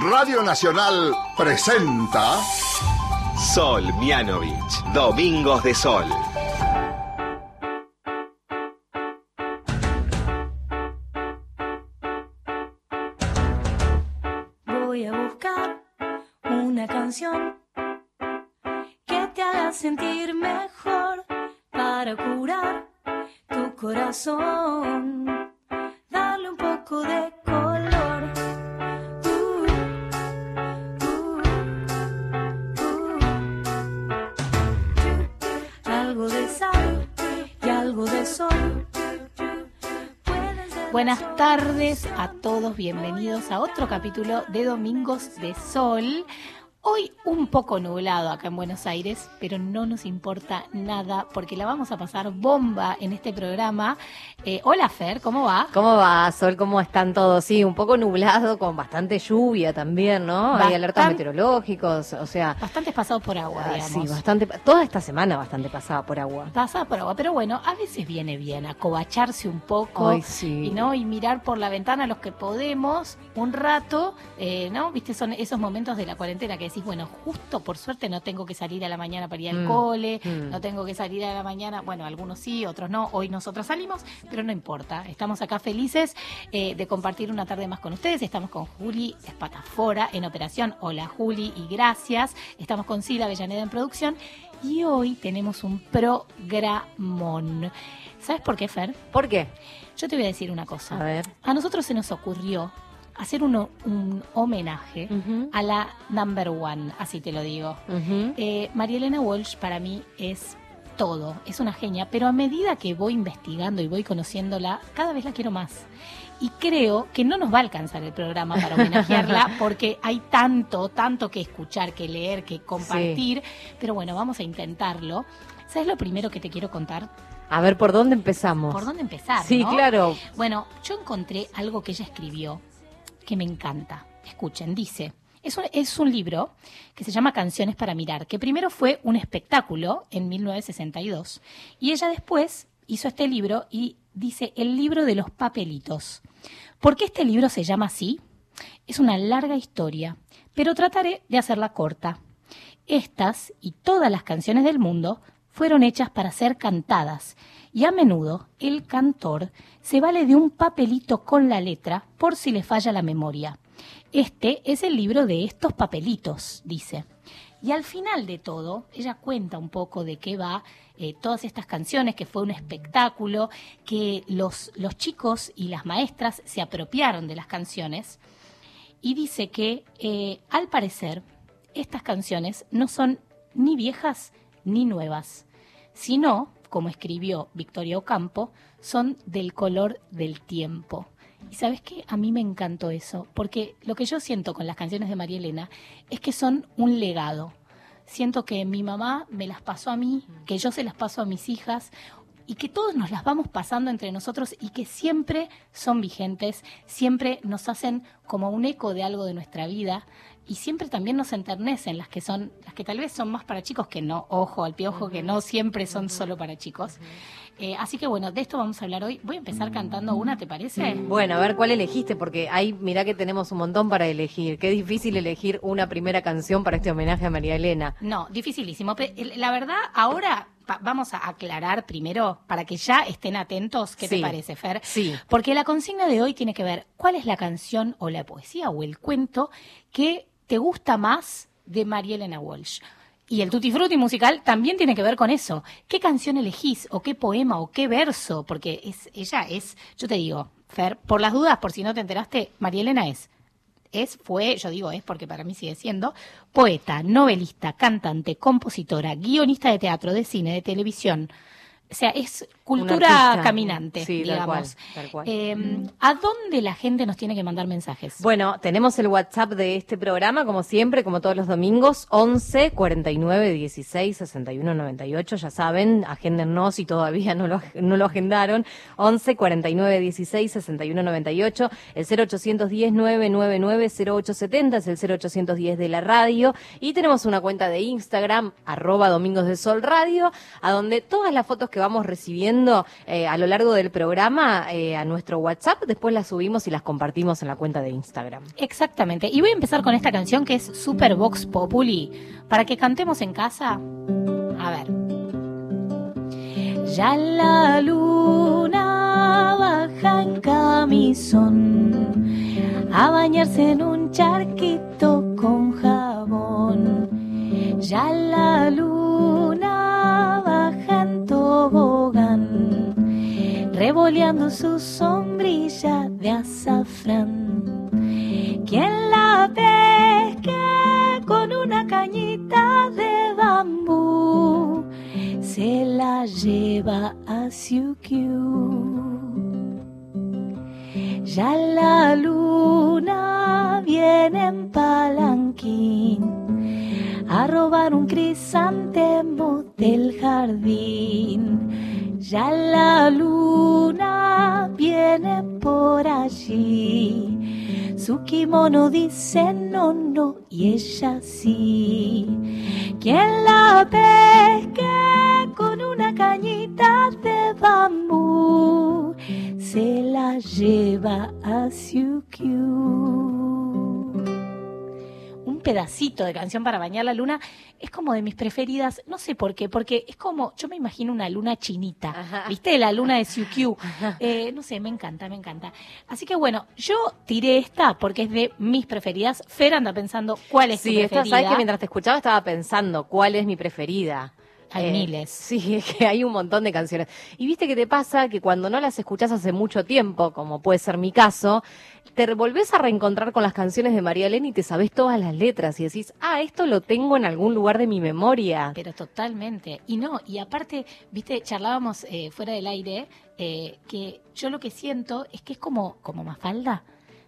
Radio Nacional presenta Sol Mianovich, Domingos de Sol. Voy a buscar una canción que te haga sentir mejor para curar tu corazón. Buenas tardes a todos, bienvenidos a otro capítulo de Domingos de Sol. Hoy un poco nublado acá en Buenos Aires, pero no nos importa nada porque la vamos a pasar bomba en este programa. Eh, hola Fer, ¿cómo va? ¿Cómo va, Sol? ¿Cómo están todos? Sí, un poco nublado, con bastante lluvia también, ¿no? Hay alertas meteorológicos, o sea, Bastante pasado por agua, ah, digamos. sí, bastante, toda esta semana bastante pasada por agua. Pasada por agua, pero bueno, a veces viene bien acobacharse un poco Ay, sí. y no y mirar por la ventana los que podemos un rato, eh, ¿no? Viste, son esos momentos de la cuarentena que decís, bueno, justo por suerte no tengo que salir a la mañana para ir al Mm, cole, mm. no tengo que salir a la mañana, bueno, algunos sí, otros no, hoy nosotros salimos, pero no importa, estamos acá felices eh, de compartir una tarde más con ustedes, estamos con Juli Espatafora en operación, hola Juli y gracias, estamos con Sila Avellaneda en producción y hoy tenemos un programón. ¿Sabes por qué, Fer? ¿Por qué? Yo te voy a decir una cosa. A ver. A nosotros se nos ocurrió hacer uno- un homenaje a la number one, así te lo digo. Eh, María Elena Walsh para mí es todo, es una genia, pero a medida que voy investigando y voy conociéndola, cada vez la quiero más. Y creo que no nos va a alcanzar el programa para homenajearla porque hay tanto, tanto que escuchar, que leer, que compartir. Pero bueno, vamos a intentarlo. ¿Sabes lo primero que te quiero contar? A ver, ¿por dónde empezamos? ¿Por dónde empezar? Sí, no? claro. Bueno, yo encontré algo que ella escribió que me encanta. Escuchen, dice, es un, es un libro que se llama Canciones para Mirar, que primero fue un espectáculo en 1962 y ella después hizo este libro y dice el libro de los papelitos. ¿Por qué este libro se llama así? Es una larga historia, pero trataré de hacerla corta. Estas y todas las canciones del mundo fueron hechas para ser cantadas y a menudo el cantor se vale de un papelito con la letra por si le falla la memoria. Este es el libro de estos papelitos, dice. Y al final de todo, ella cuenta un poco de qué va eh, todas estas canciones, que fue un espectáculo, que los, los chicos y las maestras se apropiaron de las canciones y dice que eh, al parecer estas canciones no son ni viejas ni nuevas, sino, como escribió Victoria Ocampo, son del color del tiempo. Y sabes qué, a mí me encantó eso, porque lo que yo siento con las canciones de María Elena es que son un legado. Siento que mi mamá me las pasó a mí, que yo se las paso a mis hijas, y que todos nos las vamos pasando entre nosotros y que siempre son vigentes, siempre nos hacen como un eco de algo de nuestra vida y siempre también nos enternecen las que son las que tal vez son más para chicos que no, ojo al piojo que no siempre son solo para chicos. Eh, así que bueno, de esto vamos a hablar hoy. Voy a empezar cantando una, ¿te parece? Bueno, a ver, ¿cuál elegiste? Porque ahí, mirá que tenemos un montón para elegir. Qué difícil elegir una primera canción para este homenaje a María Elena. No, dificilísimo. La verdad, ahora vamos a aclarar primero para que ya estén atentos. ¿Qué te parece, Fer? Sí. Porque la consigna de hoy tiene que ver cuál es la canción o la poesía o el cuento que te gusta más de María Elena Walsh. Y el Tutti Frutti musical también tiene que ver con eso. ¿Qué canción elegís? ¿O qué poema? ¿O qué verso? Porque es, ella es, yo te digo, Fer, por las dudas, por si no te enteraste, María Elena es es, fue, yo digo es porque para mí sigue siendo, poeta, novelista, cantante, compositora, guionista de teatro, de cine, de televisión. O sea, es cultura caminante, Sí, tal digamos. cual, tal cual. Eh, ¿A dónde la gente nos tiene que mandar mensajes? Bueno, tenemos el WhatsApp de este programa, como siempre, como todos los domingos, 11 49 16 61 98. Ya saben, agéndennos si todavía no lo, no lo agendaron. 11 49 16 61 98. El 0810 999 0870 es el 0810 de la radio. Y tenemos una cuenta de Instagram, arroba Domingos de Sol Radio, a donde todas las fotos que vamos recibiendo eh, a lo largo del programa eh, a nuestro WhatsApp, después las subimos y las compartimos en la cuenta de Instagram. Exactamente. Y voy a empezar con esta canción que es Super Vox Populi, para que cantemos en casa. A ver. Ya la luna baja en camisón a bañarse en un charquito con jabón. Ya la luna baja tobogán, revoleando su sombrilla de azafrán. Quien la pesque con una cañita de bambú, se la lleva a Siukiu. Ya la luna viene en palanquín a robar un crisantemo del jardín. Ya la luna viene por allí. Su kimono dice no, no, y ella sí. Quien la pesque con una cañita de bambú se la lleva Un pedacito de canción para bañar la luna es como de mis preferidas, no sé por qué, porque es como, yo me imagino una luna chinita, Ajá. ¿viste? La luna de Siukiu. Eh, no sé, me encanta, me encanta. Así que bueno, yo tiré esta porque es de mis preferidas. Fer anda pensando cuál es Sí, tu esta, preferida. sabes que mientras te escuchaba estaba pensando cuál es mi preferida. Eh, Hay miles. Sí, es que hay un montón de canciones. Y viste que te pasa que cuando no las escuchás hace mucho tiempo, como puede ser mi caso, te volvés a reencontrar con las canciones de María Elena y te sabés todas las letras y decís, ah, esto lo tengo en algún lugar de mi memoria. Pero totalmente. Y no, y aparte, viste, charlábamos eh, fuera del aire eh, que yo lo que siento es que es como, como Mafalda.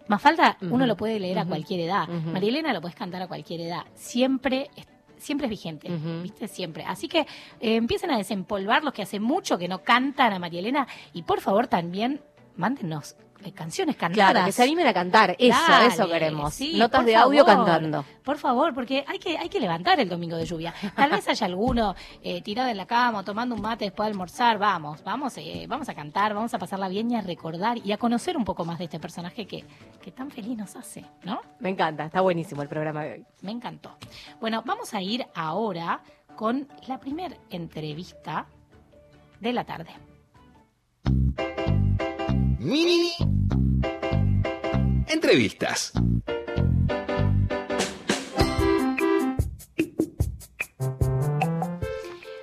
Mafalda uno lo puede leer a cualquier edad. María Elena lo puedes cantar a cualquier edad. Siempre es, siempre es vigente. ¿viste? Siempre. Así que eh, empiecen a desempolvar los que hace mucho que no cantan a María Elena y por favor también mándenos eh, canciones cantadas. Claro, que se animen a cantar, eso, Dale, eso queremos. sí, Notas de audio cantando. Por favor, porque hay que, hay que levantar el domingo de lluvia. Tal vez haya alguno eh, tirado en la cama, tomando un mate después de almorzar. Vamos, vamos, eh, vamos a cantar, vamos a pasarla bien y a recordar y a conocer un poco más de este personaje que, que tan feliz nos hace, ¿no? Me encanta, está buenísimo el programa de hoy. Me encantó. Bueno, vamos a ir ahora con la primera entrevista de la tarde. Mini entrevistas.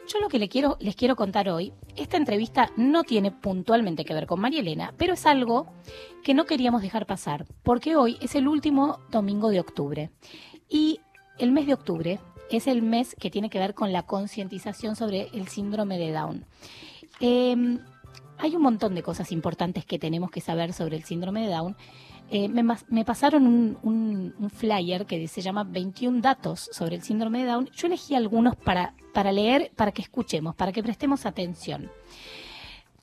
Yo lo que les quiero contar hoy, esta entrevista no tiene puntualmente que ver con María Elena, pero es algo que no queríamos dejar pasar, porque hoy es el último domingo de octubre. Y el mes de octubre es el mes que tiene que ver con la concientización sobre el síndrome de Down. Eh, hay un montón de cosas importantes que tenemos que saber sobre el síndrome de Down. Eh, me, pasaron un flyer que se llama 21 datos sobre el síndrome de Down. Yo elegí algunos para, para leer, para que escuchemos, para que prestemos atención.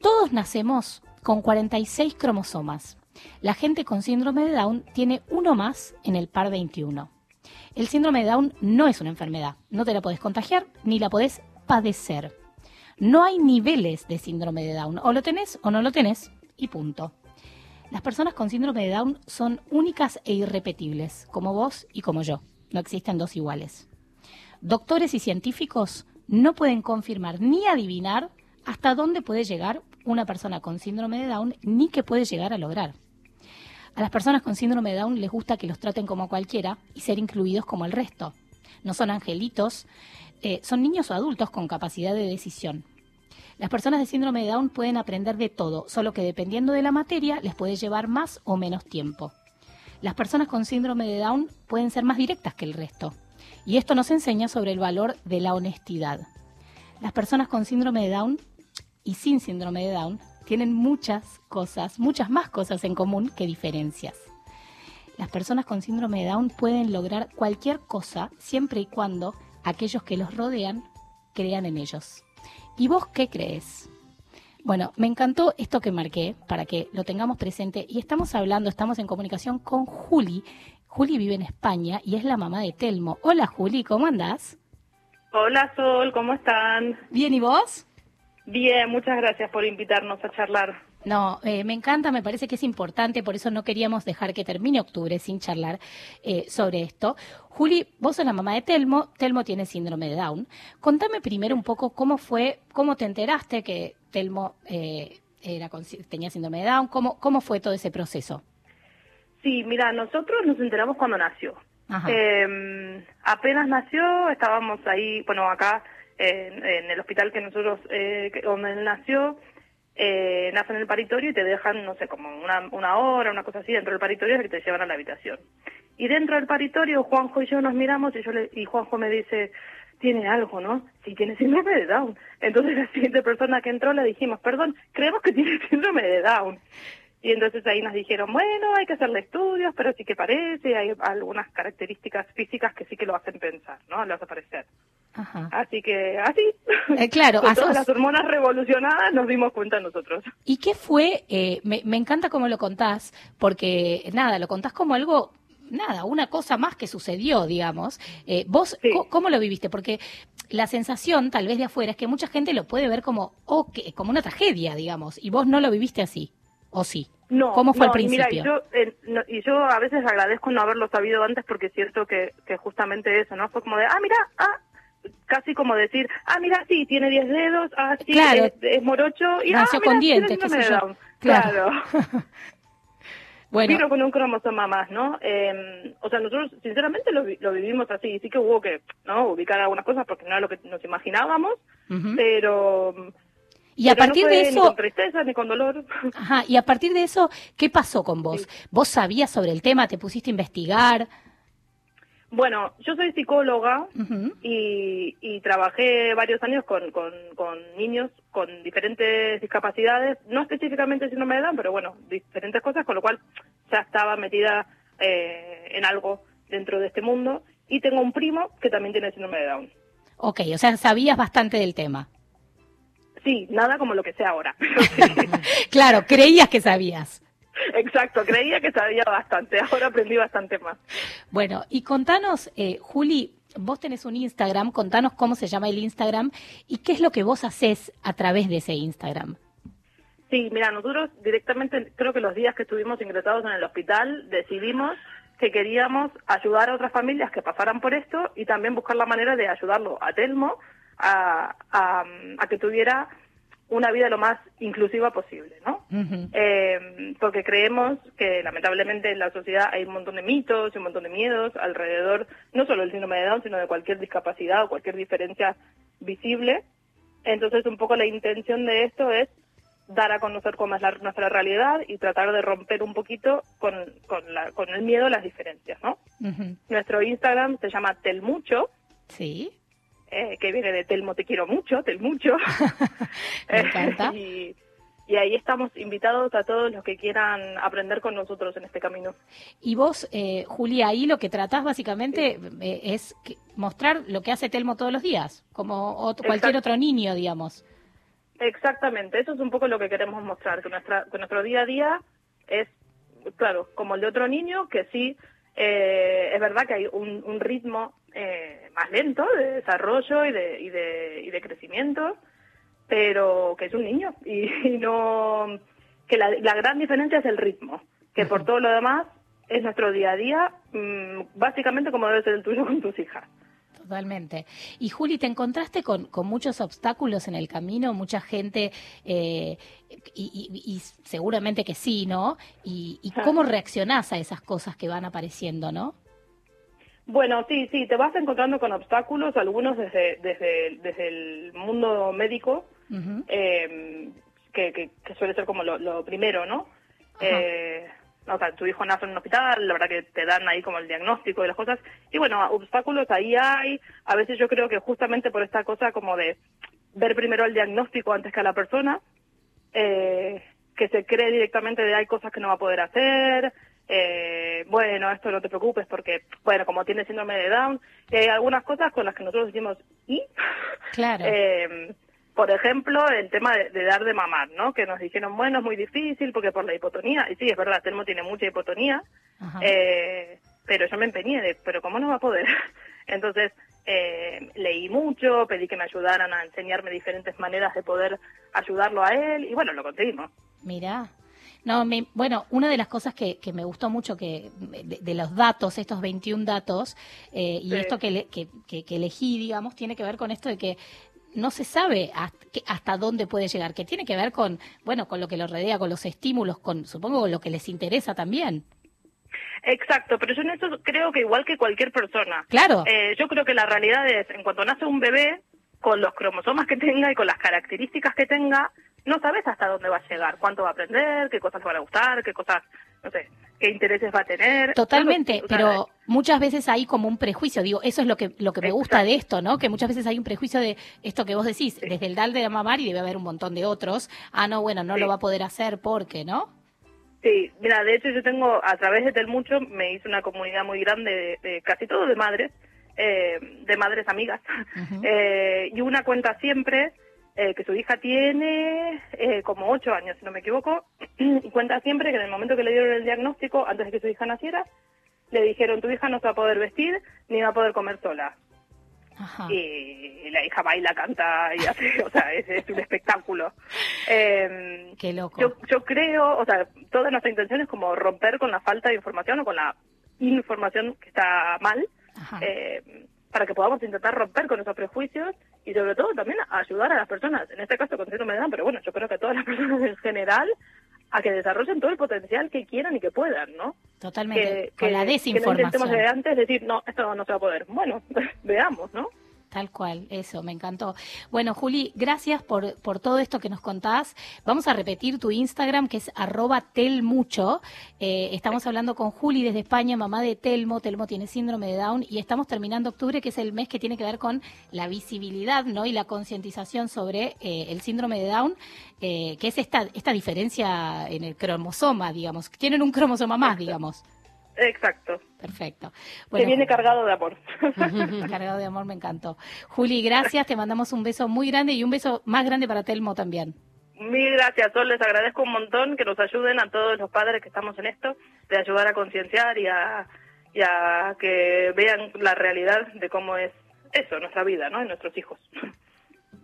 Todos nacemos con 46 cromosomas. La gente con síndrome de Down tiene uno más en el par 21. El síndrome de Down no es una enfermedad. No te la podés contagiar ni la podés padecer. No hay niveles de síndrome de Down. O lo tenés o no lo tenés y punto. Las personas con síndrome de Down son únicas e irrepetibles, como vos y como yo. No existen dos iguales. Doctores y científicos no pueden confirmar ni adivinar hasta dónde puede llegar una persona con síndrome de Down ni qué puede llegar a lograr. A las personas con síndrome de Down les gusta que los traten como cualquiera y ser incluidos como el resto. No son angelitos, eh, son niños o adultos con capacidad de decisión. Las personas de síndrome de Down pueden aprender de todo, solo que dependiendo de la materia les puede llevar más o menos tiempo. Las personas con síndrome de Down pueden ser más directas que el resto. Y esto nos enseña sobre el valor de la honestidad. Las personas con síndrome de Down y sin síndrome de Down tienen muchas cosas, muchas más cosas en común que diferencias. Las personas con síndrome de Down pueden lograr cualquier cosa siempre y cuando aquellos que los rodean crean en ellos. ¿Y vos qué crees? Bueno, me encantó esto que marqué para que lo tengamos presente y estamos hablando, estamos en comunicación con Juli. Juli vive en España y es la mamá de Telmo. Hola Juli, ¿cómo andás? Hola Sol, ¿cómo están? Bien, ¿y vos? Bien, muchas gracias por invitarnos a charlar. No, eh, me encanta, me parece que es importante, por eso no queríamos dejar que termine octubre sin charlar eh, sobre esto. Juli, vos sos la mamá de Telmo, Telmo tiene síndrome de Down. Contame primero un poco cómo fue, cómo te enteraste que Telmo eh, era, tenía síndrome de Down, cómo, cómo fue todo ese proceso. Sí, mira, nosotros nos enteramos cuando nació. Eh, apenas nació, estábamos ahí, bueno, acá en, en el hospital que nosotros, eh, que- donde él nació, eh, nace en el paritorio y te dejan, no sé, como una, una hora, una cosa así, dentro del paritorio es que te llevan a la habitación. Y dentro del paritorio, Juanjo y yo nos miramos y, yo le, y Juanjo me dice, tiene algo, ¿no? Sí, tiene síndrome de Down. Entonces la siguiente persona que entró le dijimos, perdón, creemos que tiene síndrome de Down. Y entonces ahí nos dijeron, bueno, hay que hacerle estudios, pero sí que parece, hay algunas características físicas que sí que lo hacen pensar, ¿no? Lo hace parecer. Ajá. Así que, así. Eh, claro, Con todas las hormonas revolucionadas nos dimos cuenta nosotros. ¿Y qué fue? eh, me, me encanta cómo lo contás, porque nada, lo contás como algo, nada, una cosa más que sucedió, digamos. Eh, ¿Vos Sí. cómo lo viviste? Porque la sensación, tal vez de afuera, es que mucha gente lo puede ver como, oh, que- como una tragedia, digamos, y vos no lo viviste así, ¿o sí? No, ¿Cómo fue no, al mira, principio? y yo, eh, no- y yo a veces agradezco no haberlo sabido antes porque siento que, que justamente eso, ¿no? Fue como de, ah, mira, ah, casi como decir, ah, mira, sí, tiene 10 dedos, ah, sí, Claro. es, es morocho, y Nació ah, con mira, tiene dientes, qué sé yo. Claro. Claro. Bueno, Vino con un cromosoma más, ¿no? Eh, o sea, nosotros sinceramente lo, lo vivimos así. Sí que hubo que, ¿no? Ubicar algunas cosas porque no era lo que nos imaginábamos, pero... y a no partir fue de Ni eso, con tristeza ni con dolor. ajá, y a partir de eso, ¿qué pasó con vos? ¿Vos sabías sobre el tema? ¿Te pusiste a investigar? bueno, yo soy psicóloga y, y trabajé varios años con, con, con niños con diferentes discapacidades, no específicamente síndrome de Down, pero bueno, diferentes cosas, con lo cual ya estaba metida eh, en algo dentro de este mundo. Y tengo un primo que también tiene síndrome de Down. Ok, o sea, sabías bastante del tema. Sí, nada como lo que sé ahora. Claro, creías que sabías. Exacto, creía que sabía bastante, ahora aprendí bastante más. Bueno, y contanos, eh, Juli, vos tenés un Instagram, contanos cómo se llama el Instagram y qué es lo que vos haces a través de ese Instagram. Sí, mira, nosotros directamente, creo que los días que estuvimos ingresados en el hospital, decidimos que queríamos ayudar a otras familias que pasaran por esto y también buscar la manera de ayudarlo a Telmo a, a, a que tuviera una vida lo más inclusiva posible, ¿no? Eh, porque creemos que lamentablemente en la sociedad hay un montón de mitos y un montón de miedos alrededor, no solo del síndrome de Down, sino de cualquier discapacidad o cualquier diferencia visible. Entonces, un poco la intención de esto es dar a conocer cómo es la- nuestra realidad y tratar de romper un poquito con, con, la- con el miedo a las diferencias, ¿no? Nuestro Instagram se llama Telmucho, Sí, eh, que viene de Telmo te quiero mucho, Telmucho. Me encanta. y, y ahí estamos invitados a todos los que quieran aprender con nosotros en este camino. y vos, eh, Julia, ahí lo que tratás básicamente eh, es que- mostrar lo que hace Telmo todos los días, como ot- cualquier otro niño, digamos. Exactamente, eso es un poco lo que queremos mostrar, que, nuestra, que nuestro día a día es, claro, como el de otro niño, que sí, eh, es verdad que hay un, un ritmo eh, más lento de desarrollo y de, y de, y de crecimiento, pero que es un niño y, y no que la, la gran diferencia es el ritmo, que por todo lo demás es nuestro día a día, mm, básicamente como debe ser el tuyo con tus hijas. Totalmente. Y Juli, ¿te encontraste con, con muchos obstáculos en el camino? Mucha gente, eh, y, y- y seguramente que sí, ¿no? Y, y cómo reaccionás a esas cosas que van apareciendo, ¿no? Bueno, sí, sí, te vas encontrando con obstáculos, algunos desde, desde, desde el mundo médico, eh, que, que, que suele ser como lo, lo primero, ¿no? Eh, o sea, tu hijo nace en un hospital, la verdad que te dan ahí como el diagnóstico de las cosas. Y bueno, obstáculos ahí hay. A veces yo creo que justamente por esta cosa como de ver primero el diagnóstico antes que a la persona, eh, que se cree directamente de hay cosas que no va a poder hacer, eh, bueno, esto no te preocupes porque, bueno, como tiene síndrome de Down, hay algunas cosas con las que nosotros decimos, ¿y? Claro. Eh, por ejemplo, el tema de, de dar de mamar, ¿no? Que nos dijeron, bueno, es muy difícil porque por la hipotonía, y sí, es verdad, Telmo tiene mucha hipotonía, eh, pero yo me empeñé de, pero ¿cómo no va a poder? Entonces, eh, leí mucho, pedí que me ayudaran a enseñarme diferentes maneras de poder ayudarlo a él y bueno, lo conseguimos. Mira. No, me, bueno, una de las cosas que, que me gustó mucho que de, de los datos, estos 21 datos, eh, y Sí. esto que, le- que, que- que elegí, digamos, tiene que ver con esto de que no se sabe hasta dónde puede llegar, que tiene que ver con, bueno, con lo que lo rodea, con los estímulos, con, supongo, con lo que les interesa también. Exacto, pero yo en eso creo que igual que cualquier persona. Claro. Eh, yo creo que la realidad es, en cuanto nace un bebé, con los cromosomas que tenga y con las características que tenga, no sabes hasta dónde va a llegar, cuánto va a aprender, qué cosas le van a gustar, qué cosas, no sé, qué intereses va a tener. Totalmente, pero muchas veces hay como un prejuicio, digo, eso es lo que lo que me gusta de esto, ¿no? Que muchas veces hay un prejuicio de esto que vos decís, desde el DAL de la mamar y debe haber un montón de otros, ah, no, bueno, no Sí. lo va a poder hacer porque, ¿no? Sí, mira, de hecho yo tengo, a través de Telmucho, me hice una comunidad muy grande de, de casi todo de madres, eh, de madres amigas, eh, y una cuenta siempre eh, que su hija tiene eh, como ocho años, si no me equivoco, y cuenta siempre que en el momento que le dieron el diagnóstico, antes de que su hija naciera, le dijeron, tu hija no se va a poder vestir ni va a poder comer sola. Ajá. Y la hija baila, canta y hace, o sea, es, es un espectáculo. Eh, Qué loco. yo, yo creo, o sea, toda nuestra intención es como romper con la falta de información o con la información que está mal, Ajá. eh, para que podamos intentar romper con esos prejuicios y sobre todo también a ayudar a las personas, en este caso con síndrome de Down, pero bueno, yo creo que a todas las personas en general, a que desarrollen todo el potencial que quieran y que puedan, ¿no? Totalmente. Que, Con que- la que no intentemos desinformación. de antes decir, no, esto no se va a poder. Bueno, veamos, ¿no? Tal cual, eso, me encantó. Bueno, Juli, gracias por, por todo esto que nos contás. Vamos a repetir tu Instagram, que es arroba telmucho. Eh, estamos hablando con Juli desde España, mamá de Telmo. Telmo tiene síndrome de Down y estamos terminando octubre, que es el mes que tiene que ver con la visibilidad ¿no? y la concientización sobre eh, el síndrome de Down, eh, que es esta, esta diferencia en el cromosoma, digamos. Tienen un cromosoma más, digamos. Exacto. Perfecto. que viene cargado de amor. Cargado de amor, me encantó. Juli, gracias, te mandamos un beso muy grande y un beso más grande para Telmo también. Mil gracias, Sol. Les agradezco un montón que nos ayuden a todos los padres que estamos en esto, de ayudar a concienciar y a, y a que vean la realidad de cómo es eso, nuestra vida, ¿no? Y nuestros hijos.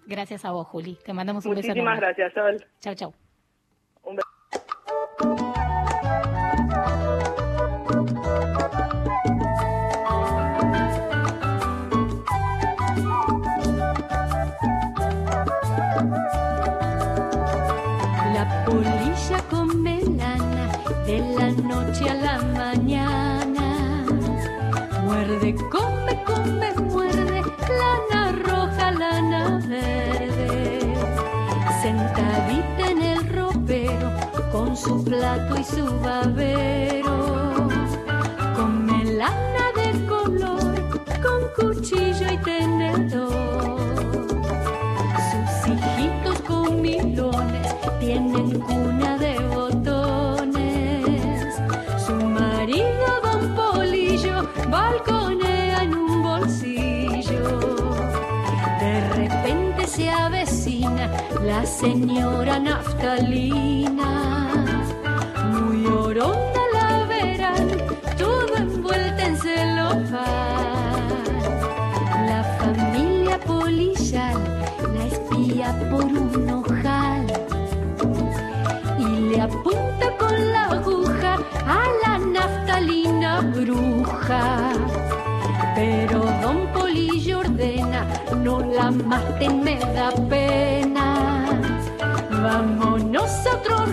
Gracias a vos, Juli. Te mandamos un beso Muchísimas gracias, Sol. Chau, chau. Un beso. La polilla come lana de la noche a la mañana. Muerde, come, come, muerde, lana roja, lana verde. Sentadita en el ropero con su plato y su babero. Come lana de color con cuchillo y tenedor. Tienen cuna de botones. Su marido, don Polillo, balconea en un bolsillo. De repente se avecina la señora naftalina. Muy orona la verán, todo envuelta en celofán. La familia policial la espía por un la maten, me da pena. Vámonos a otros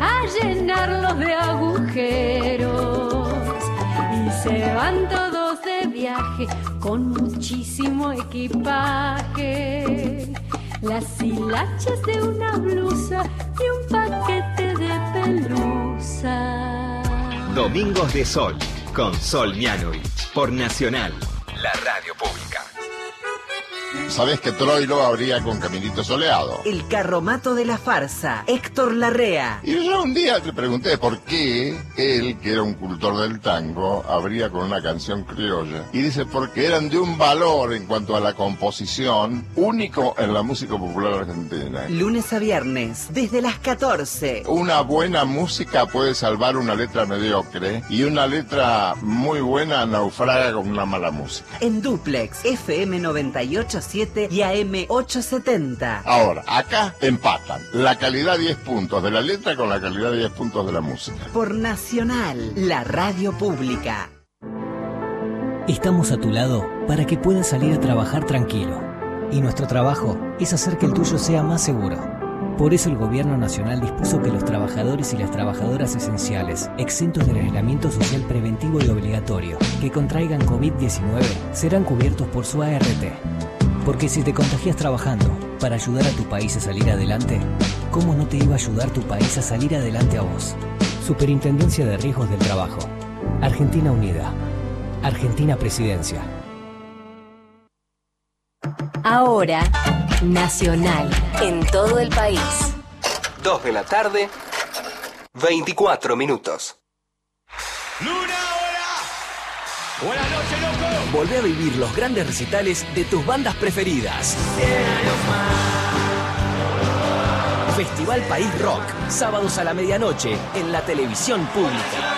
a llenarlos de agujeros. Y se van todos de viaje con muchísimo equipaje. Las hilachas de una blusa y un paquete de pelusa. Domingos de Sol, con Sol Mianovich, por Nacional. Sabés que Troilo habría con Caminito Soleado. El carromato de la farsa, Héctor Larrea. Y yo un día le pregunté por qué él, que era un cultor del tango, habría con una canción criolla. Y dice, porque eran de un valor en cuanto a la composición único en la música popular argentina. Lunes a viernes, desde las 14. Una buena música puede salvar una letra mediocre y una letra muy buena naufraga con una mala música. En Duplex, FM 987 y AM 870. Ahora, acá empatan la calidad 10 puntos de la letra con la calidad 10 puntos de la música. Por Nacional, la radio pública. Estamos a tu lado para que puedas salir a trabajar tranquilo. Y nuestro trabajo es hacer que el tuyo sea más seguro. Por eso el Gobierno Nacional dispuso que los trabajadores y las trabajadoras esenciales, exentos del aislamiento social preventivo y obligatorio, que contraigan COVID-19, serán cubiertos por su ART. Porque si te contagias trabajando para ayudar a tu país a salir adelante, ¿cómo no te iba a ayudar tu país a salir adelante a vos? Superintendencia de Riesgos del Trabajo. Argentina Unida. Argentina Presidencia. Ahora, Nacional, en todo el país. 2 de la tarde, 24 minutos. Volvé a vivir los grandes recitales de tus bandas preferidas. Festival País Rock, sábados a la medianoche en la televisión pública.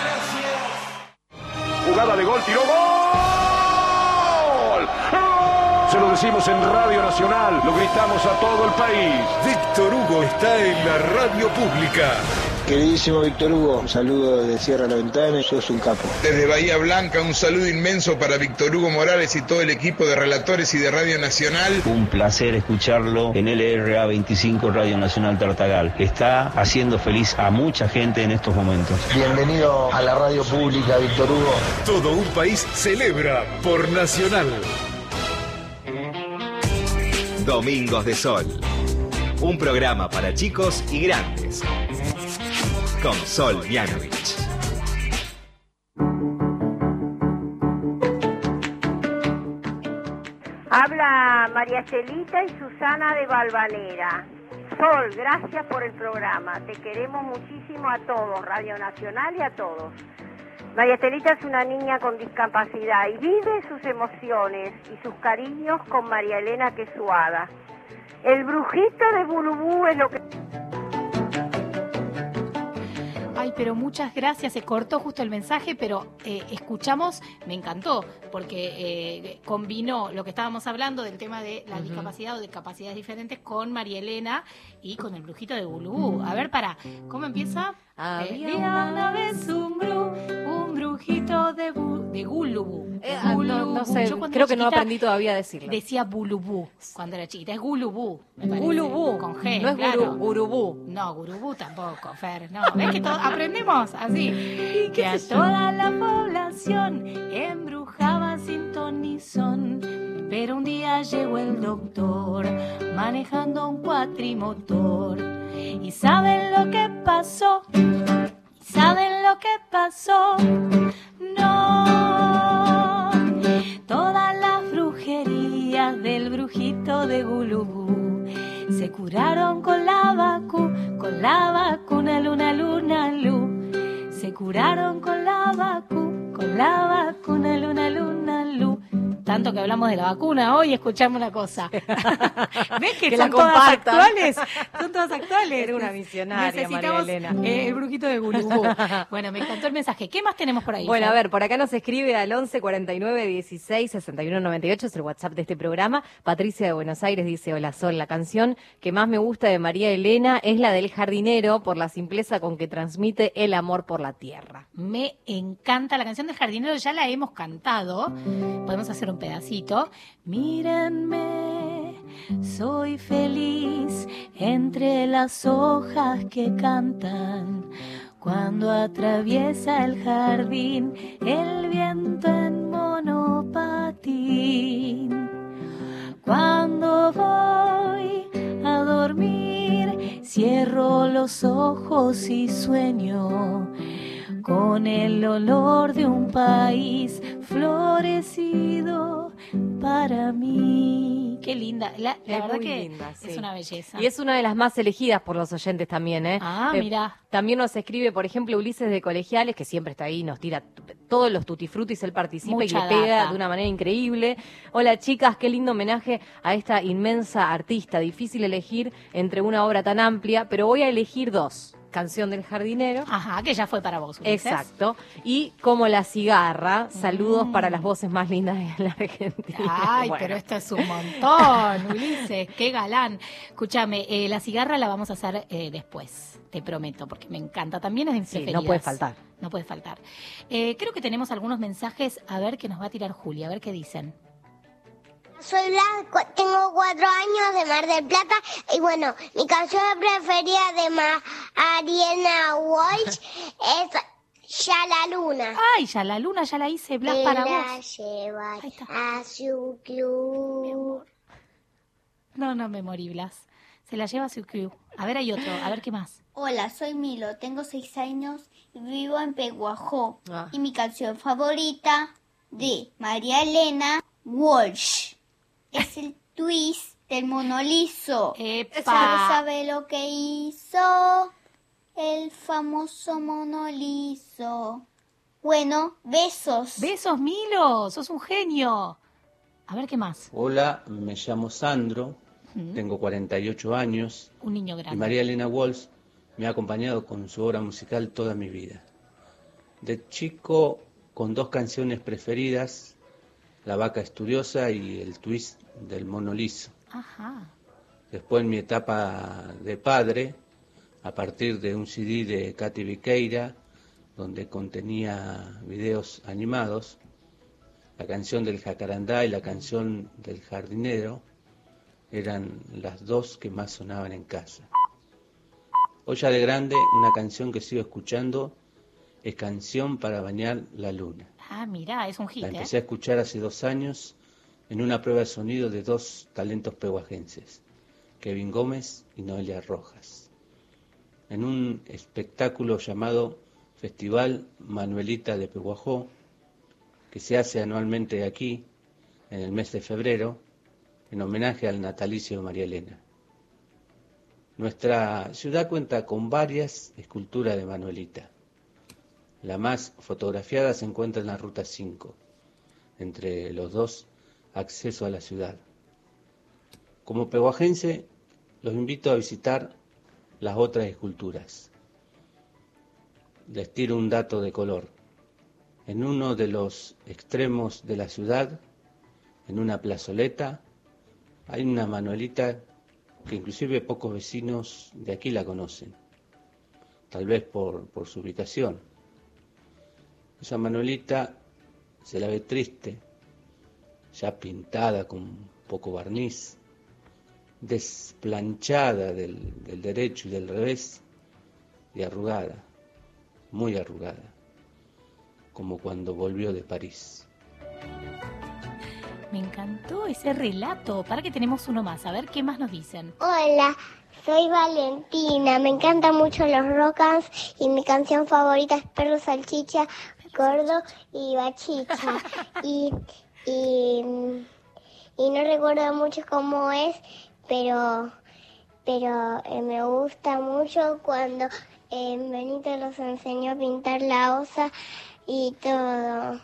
Jugada de gol, tiró gol. Se lo decimos en Radio Nacional, lo gritamos a todo el país. Víctor Hugo está en la radio pública. Queridísimo Víctor Hugo, un saludo desde Sierra La Ventana, sos un capo. Desde Bahía Blanca, un saludo inmenso para Víctor Hugo Morales y todo el equipo de relatores y de Radio Nacional. Un placer escucharlo en LRA 25 Radio Nacional Tartagal. Está haciendo feliz a mucha gente en estos momentos. Bienvenido a la radio pública, Víctor Hugo. Todo un país celebra por Nacional. Domingos de Sol. Un programa para chicos y grandes. Con Sol Mianovich. Habla María Celita y Susana de Valvanera. Sol, gracias por el programa. Te queremos muchísimo a todos, Radio Nacional y a todos. María Estelita es una niña con discapacidad y vive sus emociones y sus cariños con María Elena Quesuada. El brujito de Bulubú es lo que... Ay, pero muchas gracias. Se cortó justo el mensaje, pero eh, escuchamos, me encantó, porque eh, combinó lo que estábamos hablando del tema de la discapacidad o de capacidades diferentes con María Elena y con el brujito de Bulubú. A ver, para, ¿cómo empieza? Había una vez un, bru- un brujito de, bu- de Gulubú. Eh, ah, no, sé, Yo creo que no aprendí todavía a decirlo. Decía Bulubú cuando era chiquita. Es Gulubú. Gulubú, Con G, no es claro. guru- gurubú. No, gurubú tampoco, Fer. No, ves que todo, aprendemos así. Que a toda la población embrujaba sin ton ni son. Pero un día llegó el doctor manejando un cuatrimotor. ¿Y saben lo que pasó? ¿Saben lo que pasó? No. Todas las brujerías del brujito de Gulubú se curaron con la vacu, con la vacuna luna luna lu. Se curaron con la vacu, con la vacuna luna luna lu. Tanto que hablamos de la vacuna hoy, escuchamos una cosa. ¿Ves que, Que son todas actuales? Son todas actuales. Era una visionaria, María Necesitamos Elena. eh, el brujito de Gulubú. Bueno, me encantó el mensaje. ¿Qué más tenemos por ahí? Bueno, a ver, por acá nos escribe al 11 49 16 61 98, es el WhatsApp de este programa. Patricia de Buenos Aires dice, hola Sol, la canción que más me gusta de María Elena es la del jardinero por la simpleza con que transmite el amor por la tierra. Me encanta la canción del jardinero, ya la hemos cantado. Podemos hacer un pedacito. Mírenme, soy feliz entre las hojas que cantan. Cuando atraviesa el jardín el viento en monopatín. Cuando voy a dormir, cierro los ojos y sueño con el olor de un país florecido para mí. Qué linda. La, verdad que linda, es una belleza. Y es una de las más elegidas por los oyentes también, ¿eh? Ah, Eh, mirá. También nos escribe, por ejemplo, Ulises de Colegiales, que siempre está ahí, nos tira todos los tutifrutis, él participa Mucha y le pega data. de una manera increíble. Hola chicas, qué lindo homenaje a esta inmensa artista. Difícil elegir entre una obra tan amplia, pero voy a elegir dos. Canción del jardinero. Ajá, que ya fue para vos, Ulises. Exacto. Y como la cigarra, saludos para las voces más lindas de la Argentina. Mm. Ay, Bueno. pero esto es un montón, Ulises, qué galán. Escúchame, eh, la cigarra la vamos a hacer eh, después, te prometo, porque me encanta. También es de mis Sí, no puede faltar. No puede faltar. Eh, creo que tenemos algunos mensajes, a ver qué nos va a tirar Julia, a ver qué dicen. Soy Blas, tengo cuatro años de Mar del Plata y bueno, mi canción preferida de Mariana Walsh es Ya la Luna. Ay, ya la luna ya la hice, Blas, Te para la vos. lleva a su club. No, no me morí, Blas. Se la lleva a su crew. A ver, hay otro, a ver qué más. Hola, soy Milo, tengo seis años y vivo en Peguajó. Ah. Y mi canción favorita de María Elena Walsh es el twist del mono liso. ¡Epa! ¿Sabe, lo que hizo el famoso mono liso? Bueno, besos. Besos, Milo, sos un genio. A ver qué más. Hola, me llamo Sandro, Ujú. tengo 48 años Un niño y grande. María Elena Walsh me ha acompañado con su obra musical toda mi vida. De chico, con dos canciones preferidas, La vaca estudiosa y El twist del mono liso. Ajá. Después en mi etapa de padre, a partir de un CD de Katy Viqueira, donde contenía videos animados, la canción del jacarandá y la canción del jardinero eran las dos que más sonaban en casa. Ya de grande, una canción que sigo escuchando es Canción para bañar la luna. Ah, mirá, es un hit, La ¿eh? empecé a escuchar hace dos años en una prueba de sonido de dos talentos pehuajenses, Kevin Gómez y Noelia Rojas, en un espectáculo llamado Festival Manuelita de Pehuajó, que se hace anualmente aquí, en el mes de febrero, en homenaje al natalicio de María Elena. Nuestra ciudad cuenta con varias esculturas de Manuelita. La más fotografiada se encuentra en la Ruta 5, entre los dos accesos a la ciudad. Como pehuajense, los invito a visitar las otras esculturas. Les tiro un dato de color. En uno de los extremos de la ciudad, en una plazoleta, hay una manuelita que inclusive pocos vecinos de aquí la conocen, tal vez por su ubicación. Esa manuelita se la ve triste, ya pintada con poco barniz, desplanchada del, del derecho y del revés y arrugada, muy arrugada, como cuando volvió de París. Me encantó ese relato. Para que tenemos uno más. A ver qué más nos dicen. Hola, soy Valentina. Me encantan mucho los rockans y mi canción favorita es Perro Salchicha, Gordo y Bachicha. Y, y, y no recuerdo mucho cómo es, pero, pero eh, me gusta mucho cuando eh, Benito los enseñó a pintar la osa y todo.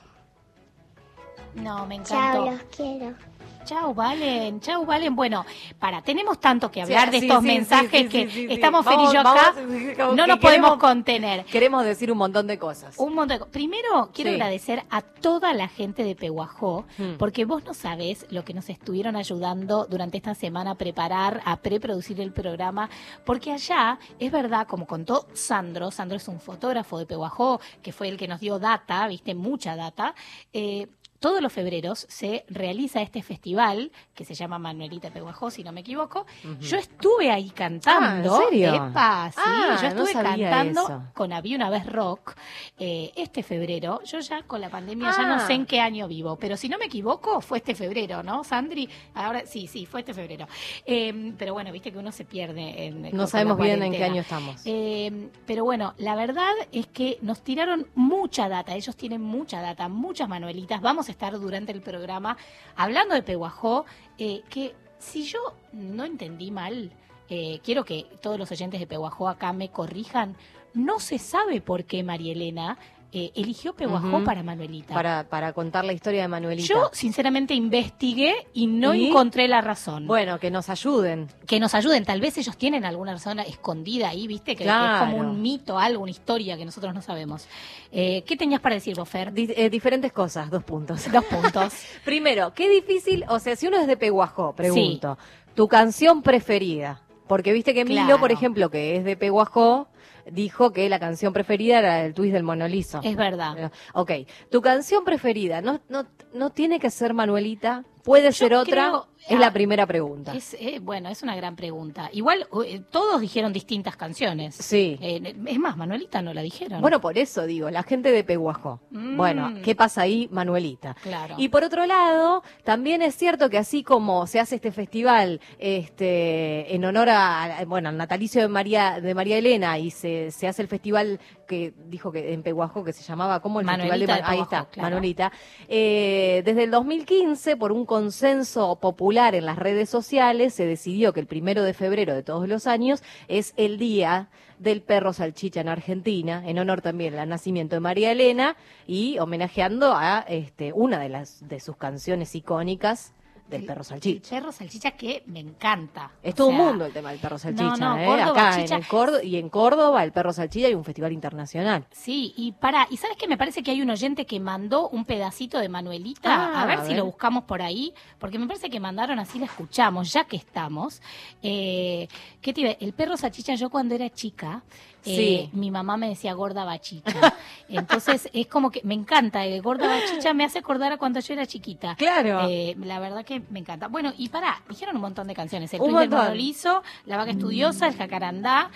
No, me Chao, encantó. los quiero. Chau, Valen, chau, Valen. Bueno, para, tenemos tanto que hablar Sí, de sí, estos sí, mensajes que estamos Fer y yo acá, vamos, no nos podemos contener. Queremos decir un montón de cosas. Un montón de co- Primero, quiero agradecer a toda la gente de Pehuajó, Hmm. porque vos no sabés lo que nos estuvieron ayudando durante esta semana a preparar, a preproducir el programa, porque allá, es verdad, como contó Sandro, Sandro es un fotógrafo de Pehuajó, que fue el que nos dio data, viste, mucha data, eh, todos los febreros se realiza este festival que se llama Manuelita Pehuajó, si no me equivoco. Yo estuve ahí cantando. Ah, ¿en serio? Epa, sí, Ah, yo no estuve cantando eso. con Había una vez rock eh, este febrero. Yo ya con la pandemia ya no Ah. sé en qué año vivo, pero si no me equivoco fue este febrero, ¿no, Sandri? Ahora sí, sí, fue este febrero. Eh, pero bueno, viste que uno se pierde. En, No sabemos bien en qué año estamos. Eh, pero bueno, la verdad es que nos tiraron mucha data. Ellos tienen mucha data, muchas manuelitas. Vamos a estar durante el programa hablando de Peguajó, eh, que si yo no entendí mal, eh, quiero que todos los oyentes de Peguajó acá me corrijan, no se sabe por qué María Elena eh, eligió Peguajó para Manuelita. Para, para contar la historia de Manuelita. Yo, sinceramente, investigué y no ¿Y? encontré la razón. Bueno, que nos ayuden. Que nos ayuden. Tal vez ellos tienen alguna razón escondida ahí, ¿viste? Que, es como un mito, algo, una historia que nosotros no sabemos. Eh, ¿Qué tenías para decir, Bofer? Di- eh, diferentes cosas, dos puntos. Dos puntos. Primero, qué difícil, o sea, si uno es de Peguajó, pregunto, tu canción preferida. Porque viste que Milo, Claro. por ejemplo, que es de Peguajó, dijo que la canción preferida era el twist del monolizo. Es verdad. Eh, Ok, tu canción preferida, ¿no, no, no tiene que ser Manuelita? ¿Puede ser otra? creo- es ah, la primera pregunta. Es, eh, bueno, es una gran pregunta. Igual eh, todos dijeron distintas canciones. Sí. Eh, es más, Manuelita no la dijeron. Bueno, por eso digo, la gente de Peguajó. Mm. Bueno, ¿qué pasa ahí, Manuelita? Claro. Y por otro lado, también es cierto que así como se hace este festival este, en honor a, a- bueno, al natalicio de María, de María Elena y se, se hace el festival que dijo que en Peguajó que se llamaba como el Manuelita festival de, ahí está, claro. Manuelita. Eh, desde el 2015, por un consenso popular en las redes sociales, se decidió que el primero de febrero de todos los años es el día del perro salchicha en Argentina, en honor también al nacimiento de María Elena y homenajeando a este, una de las de sus canciones icónicas del perro salchicha. Perro salchicha que me encanta. Es O todo un mundo el tema del perro salchicha, no, ¿eh? Córdoba, Acá chicha. en el Córdoba y en Córdoba el perro salchicha hay un festival internacional. Sí, y para, y sabes que me parece que hay un oyente que mandó un pedacito de Manuelita, Ah, a ver a si lo buscamos por ahí, porque me parece que mandaron así la escuchamos, ya que estamos. Eh, ¿Qué te iba? El perro salchicha, yo cuando era chica, eh, Sí. mi mamá me decía gorda bachicha. Entonces es como que me encanta, el gorda bachicha me hace acordar a cuando yo era chiquita. Claro. Eh, la verdad que me encanta. Bueno, y para, dijeron un montón de canciones. El Twist del. Monolizo, La Vaca Estudiosa, El Jacarandá.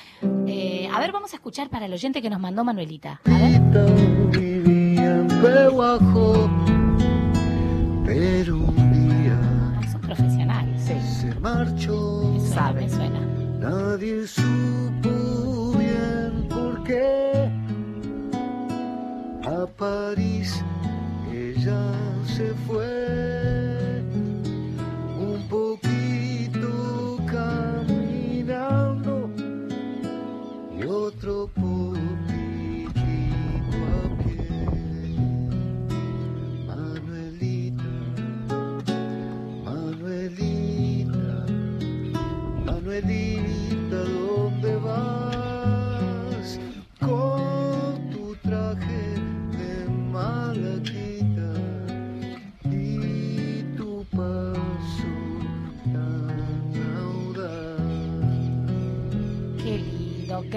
Eh, a ver, vamos a escuchar para el oyente que nos mandó Manuelita. A ver. en Peguajó, pero un día Son profesionales. se marchó. Me suena, me suena. Nadie supo qué. A París ella se fue.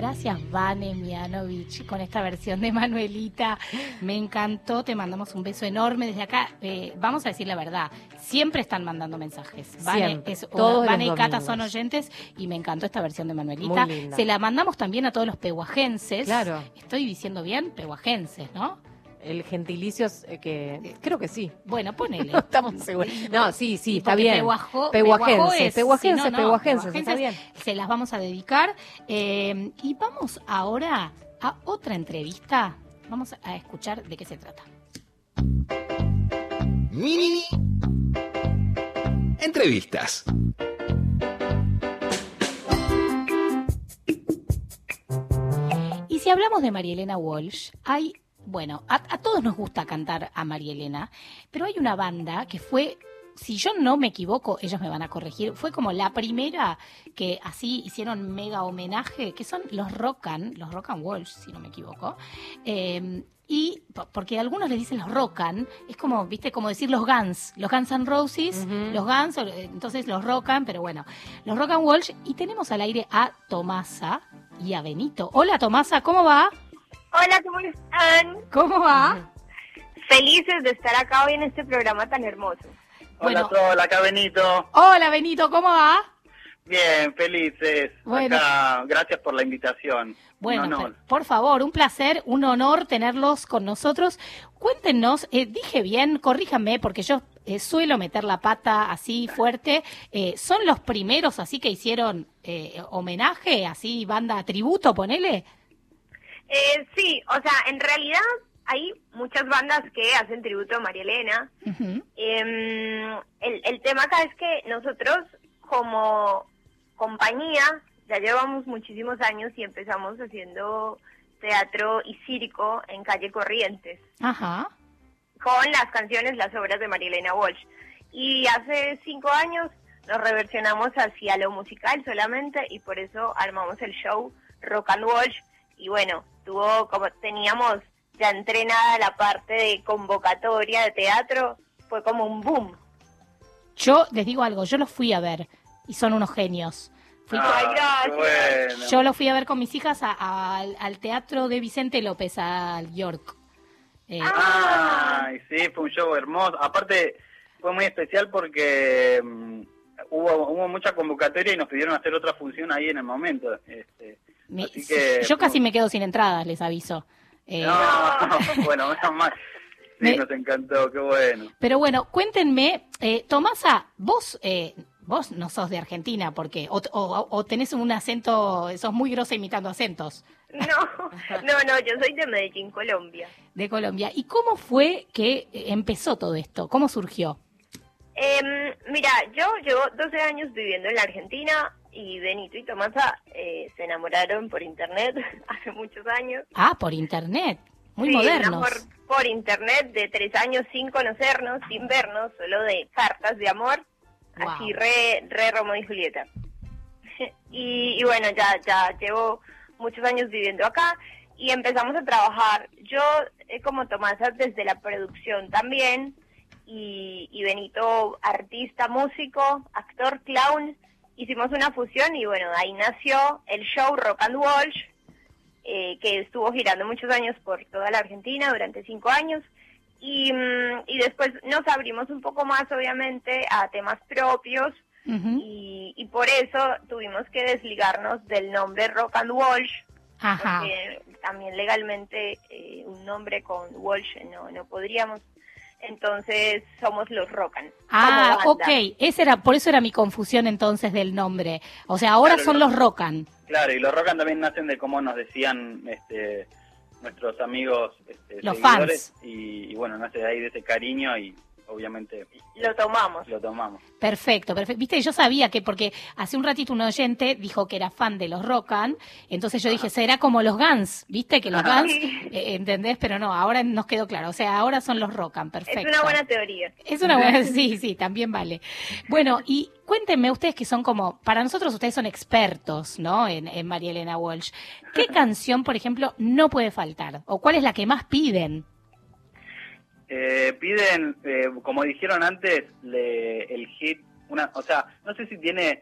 Gracias, Vane Mianovich, con esta versión de Manuelita. Me encantó. Te mandamos un beso enorme desde acá. Eh, vamos a decir la verdad. Siempre están mandando mensajes. Vane, es una- Todos Vane y Cata son oyentes y me encantó esta versión de Manuelita. Se la mandamos también a todos los pehuajenses. Claro. Estoy diciendo bien, pehuajenses, ¿no? El gentilicio es, eh, que creo que sí. Bueno, ponele. No estamos seguros. No, sí, sí, está bien. Peguajó- Peguajenses, peguajenses, si no, no, peguajenses, está bien. Se las vamos a dedicar. Eh, y vamos ahora a otra entrevista. Vamos a escuchar de qué se trata. Mini entrevistas. Y si hablamos de María Elena Walsh, hay, bueno, a, a todos nos gusta cantar a María Elena, pero hay una banda que fue, si yo no me equivoco, ellos me van a corregir, fue como la primera que así hicieron mega homenaje, que son los Rockan, los Rockan Walsh, si no me equivoco. Eh, y po- porque algunos le dicen los Rockan, es como, viste, como decir los Guns, los Guns and Roses, los Guns, eh, entonces los Rockan, pero bueno, los Rockan Walsh. Y tenemos al aire a Tomasa y a Benito. Hola Tomasa, ¿cómo va? Hola, ¿cómo están? ¿Cómo va? Felices de estar acá hoy en este programa tan hermoso. Bueno. Hola, Sol, acá Benito. Hola Benito, ¿cómo va? Bien, felices. Bueno. Acá, gracias por la invitación. Bueno, Un honor. pe- por favor, un placer, un honor tenerlos con nosotros. Cuéntenos, eh, dije bien, corríjanme, porque yo eh, suelo meter la pata así fuerte. Eh, ¿Son los primeros así que hicieron eh, homenaje, así banda tributo, ponele? Eh, sí, o sea, en realidad hay muchas bandas que hacen tributo a María Elena. El, el tema acá es que nosotros como compañía ya llevamos muchísimos años y empezamos haciendo teatro y circo en calle Corrientes Ajá. con las canciones, las obras de María Elena Walsh. Y hace cinco años nos reversionamos hacia lo musical solamente y por eso armamos el show Rock and Walsh. Y bueno, tuvo como teníamos ya entrenada la parte de convocatoria de teatro, fue como un boom. Yo les digo algo, yo los fui a ver y son unos genios. Fui Ah. Yo lo fui a ver con mis hijas a- a- al, al teatro de Vicente López, al York. Eh, Ay, sí, fue un show hermoso. Aparte, fue muy especial porque mm, hubo, hubo mucha convocatoria y nos pidieron hacer otra función ahí en el momento. Este, me- así que, yo casi me quedo sin entradas, les aviso. Eh, No, bueno, menos mal. Sí, Me- nos encantó, qué bueno. Pero bueno, cuéntenme, eh, Tomasa, vos, eh, vos no sos de Argentina, porque o, o- o tenés un acento, sos muy grosa imitando acentos No, no, no, yo soy de Medellín, Colombia. de Colombia. ¿Y cómo fue que eh, empezó todo esto? ¿Cómo surgió? Em, mira, yo llevo 12 años viviendo en la Argentina y Benito y Tomasa eh, se enamoraron por internet hace muchos años. Ah, por internet, muy Sí, modernos. por internet de tres años sin conocernos, sin vernos, solo de cartas de amor, Wow. así re, re Romeo y Julieta. y, y bueno, ya, ya llevo muchos años viviendo acá y empezamos a trabajar. Yo eh, como Tomasa desde la producción también y, y Benito artista, músico, actor, clown. Hicimos una fusión y bueno, ahí nació el show Rock and Walsh, eh, que estuvo girando muchos años por toda la Argentina durante cinco años. Y, mm, y después nos abrimos un poco más, obviamente, a temas propios y, y por eso tuvimos que desligarnos del nombre Rock and Walsh, Ajá. porque también legalmente eh, un nombre con Walsh no, no podríamos. Entonces somos los Rockan. Ah, ok, ese era, por eso era mi confusión entonces del nombre. O sea, ahora Claro, son lo- los Rocan. Claro, y los Rockan también nacen de cómo nos decían este, nuestros amigos este, Los seguidores. Y, y bueno, nace de ahí de ese cariño y obviamente Lo tomamos. lo tomamos. Perfecto, perfecto. Viste, yo sabía que, porque hace un ratito un oyente dijo que era fan de los Rocan, entonces yo dije, será como los Guns, viste, que los Ajá. Guns, eh, ¿entendés? Pero no, ahora nos quedó claro, o sea, ahora son los Rocan, perfecto. Es una buena teoría. Es una buena, sí, sí, también vale. Bueno, y cuéntenme ustedes que son como, para nosotros ustedes son expertos, ¿no? En, en María Elena Walsh. ¿Qué canción, por ejemplo, no puede faltar? ¿O cuál es la que más piden? Eh, piden, eh, como dijeron antes, le- el hit, una, o sea, no sé si tiene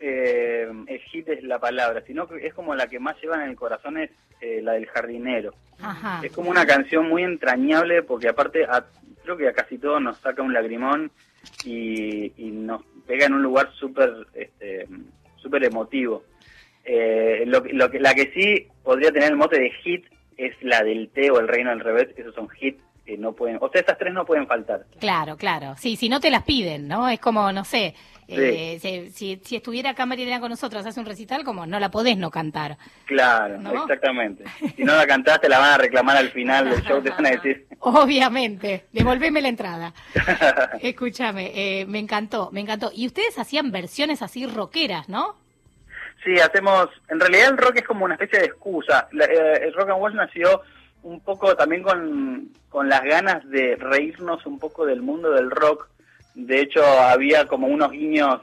eh, el hit es la palabra, sino que es como la que más llevan en el corazón es eh, la del jardinero. Ajá. Es como una canción muy entrañable porque aparte a- creo que a casi todos nos saca un lagrimón y, y nos pega en un lugar súper este, súper emotivo. Eh, lo, que- lo que, la que sí podría tener el mote de hit es la del té o el reino al revés, esos son hits que no pueden, o sea, esas tres no pueden faltar. Claro, claro. Sí, si no te las piden, ¿no? Es como, no sé, eh, si, si, estuviera acá María Elena con nosotros, hace un recital, como no la podés no cantar. Claro, ¿No? exactamente. Si no la cantaste, la van a reclamar al final del show, te van a decir. Obviamente, devolveme la entrada. Escúchame, eh, me encantó, me encantó. Y ustedes hacían versiones así rockeras, ¿no? Sí, hacemos. En realidad, el rock es como una especie de excusa. La- eh, el rock and roll nació un poco también con, con las ganas de reírnos un poco del mundo del rock. De hecho, había como unos guiños,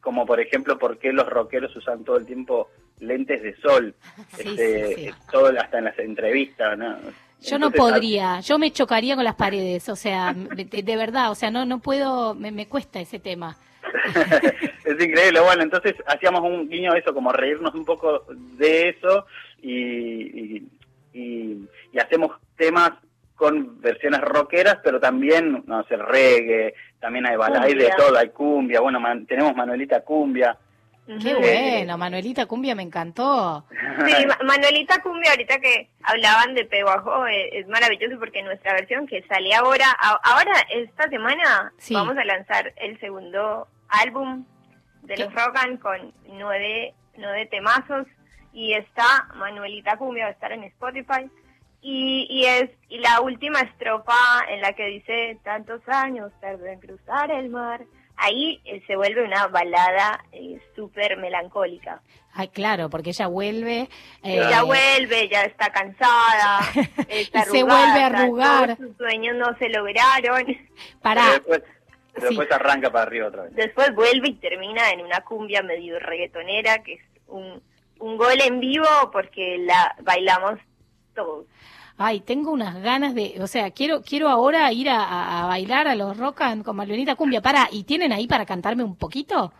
como por ejemplo, por qué los rockeros usan todo el tiempo lentes de sol. Sí, Este, sí, sí. Todo hasta en las entrevistas, ¿no? Yo no podría, yo me chocaría con las paredes, o sea, de, de verdad, o sea, no no puedo, me, me cuesta ese tema. Es increíble, bueno, entonces hacíamos un guiño a eso, como reírnos un poco de eso y, y, y- y hacemos temas con versiones rockeras, pero también, no sé, reggae, también hay balada, hay de todo, hay cumbia, bueno, man- tenemos Manuelita Cumbia. Qué Eh, bueno, Manuelita Cumbia me encantó. Sí, Ma- Manuelita Cumbia, ahorita que hablaban de Peguajo, eh, es maravilloso porque nuestra versión que sale ahora, a- ahora esta semana Sí. vamos a lanzar el segundo álbum de ¿Qué? los Rogan con nueve, nueve temazos y está Manuelita Cumbia, va a estar en Spotify Y, y es y la última estrofa en la que dice tantos años tardé en cruzar el mar. Ahí eh, se vuelve una balada eh, súper melancólica. Ay, claro, porque ella vuelve. eh, Ella vuelve, ya está cansada, está Y se vuelve a arrugada, arrugar. todos sus sueños no se lograron. Para. Pero después, después arranca para arriba otra vez. Después vuelve y termina en una cumbia medio reggaetonera, que es un, un gol en vivo porque la bailamos todos. Ay, tengo unas ganas de, o sea, quiero quiero ahora ir a, a- a bailar a los rock and con Malvenita Cumbia. Para, ¿y tienen ahí para cantarme un poquito?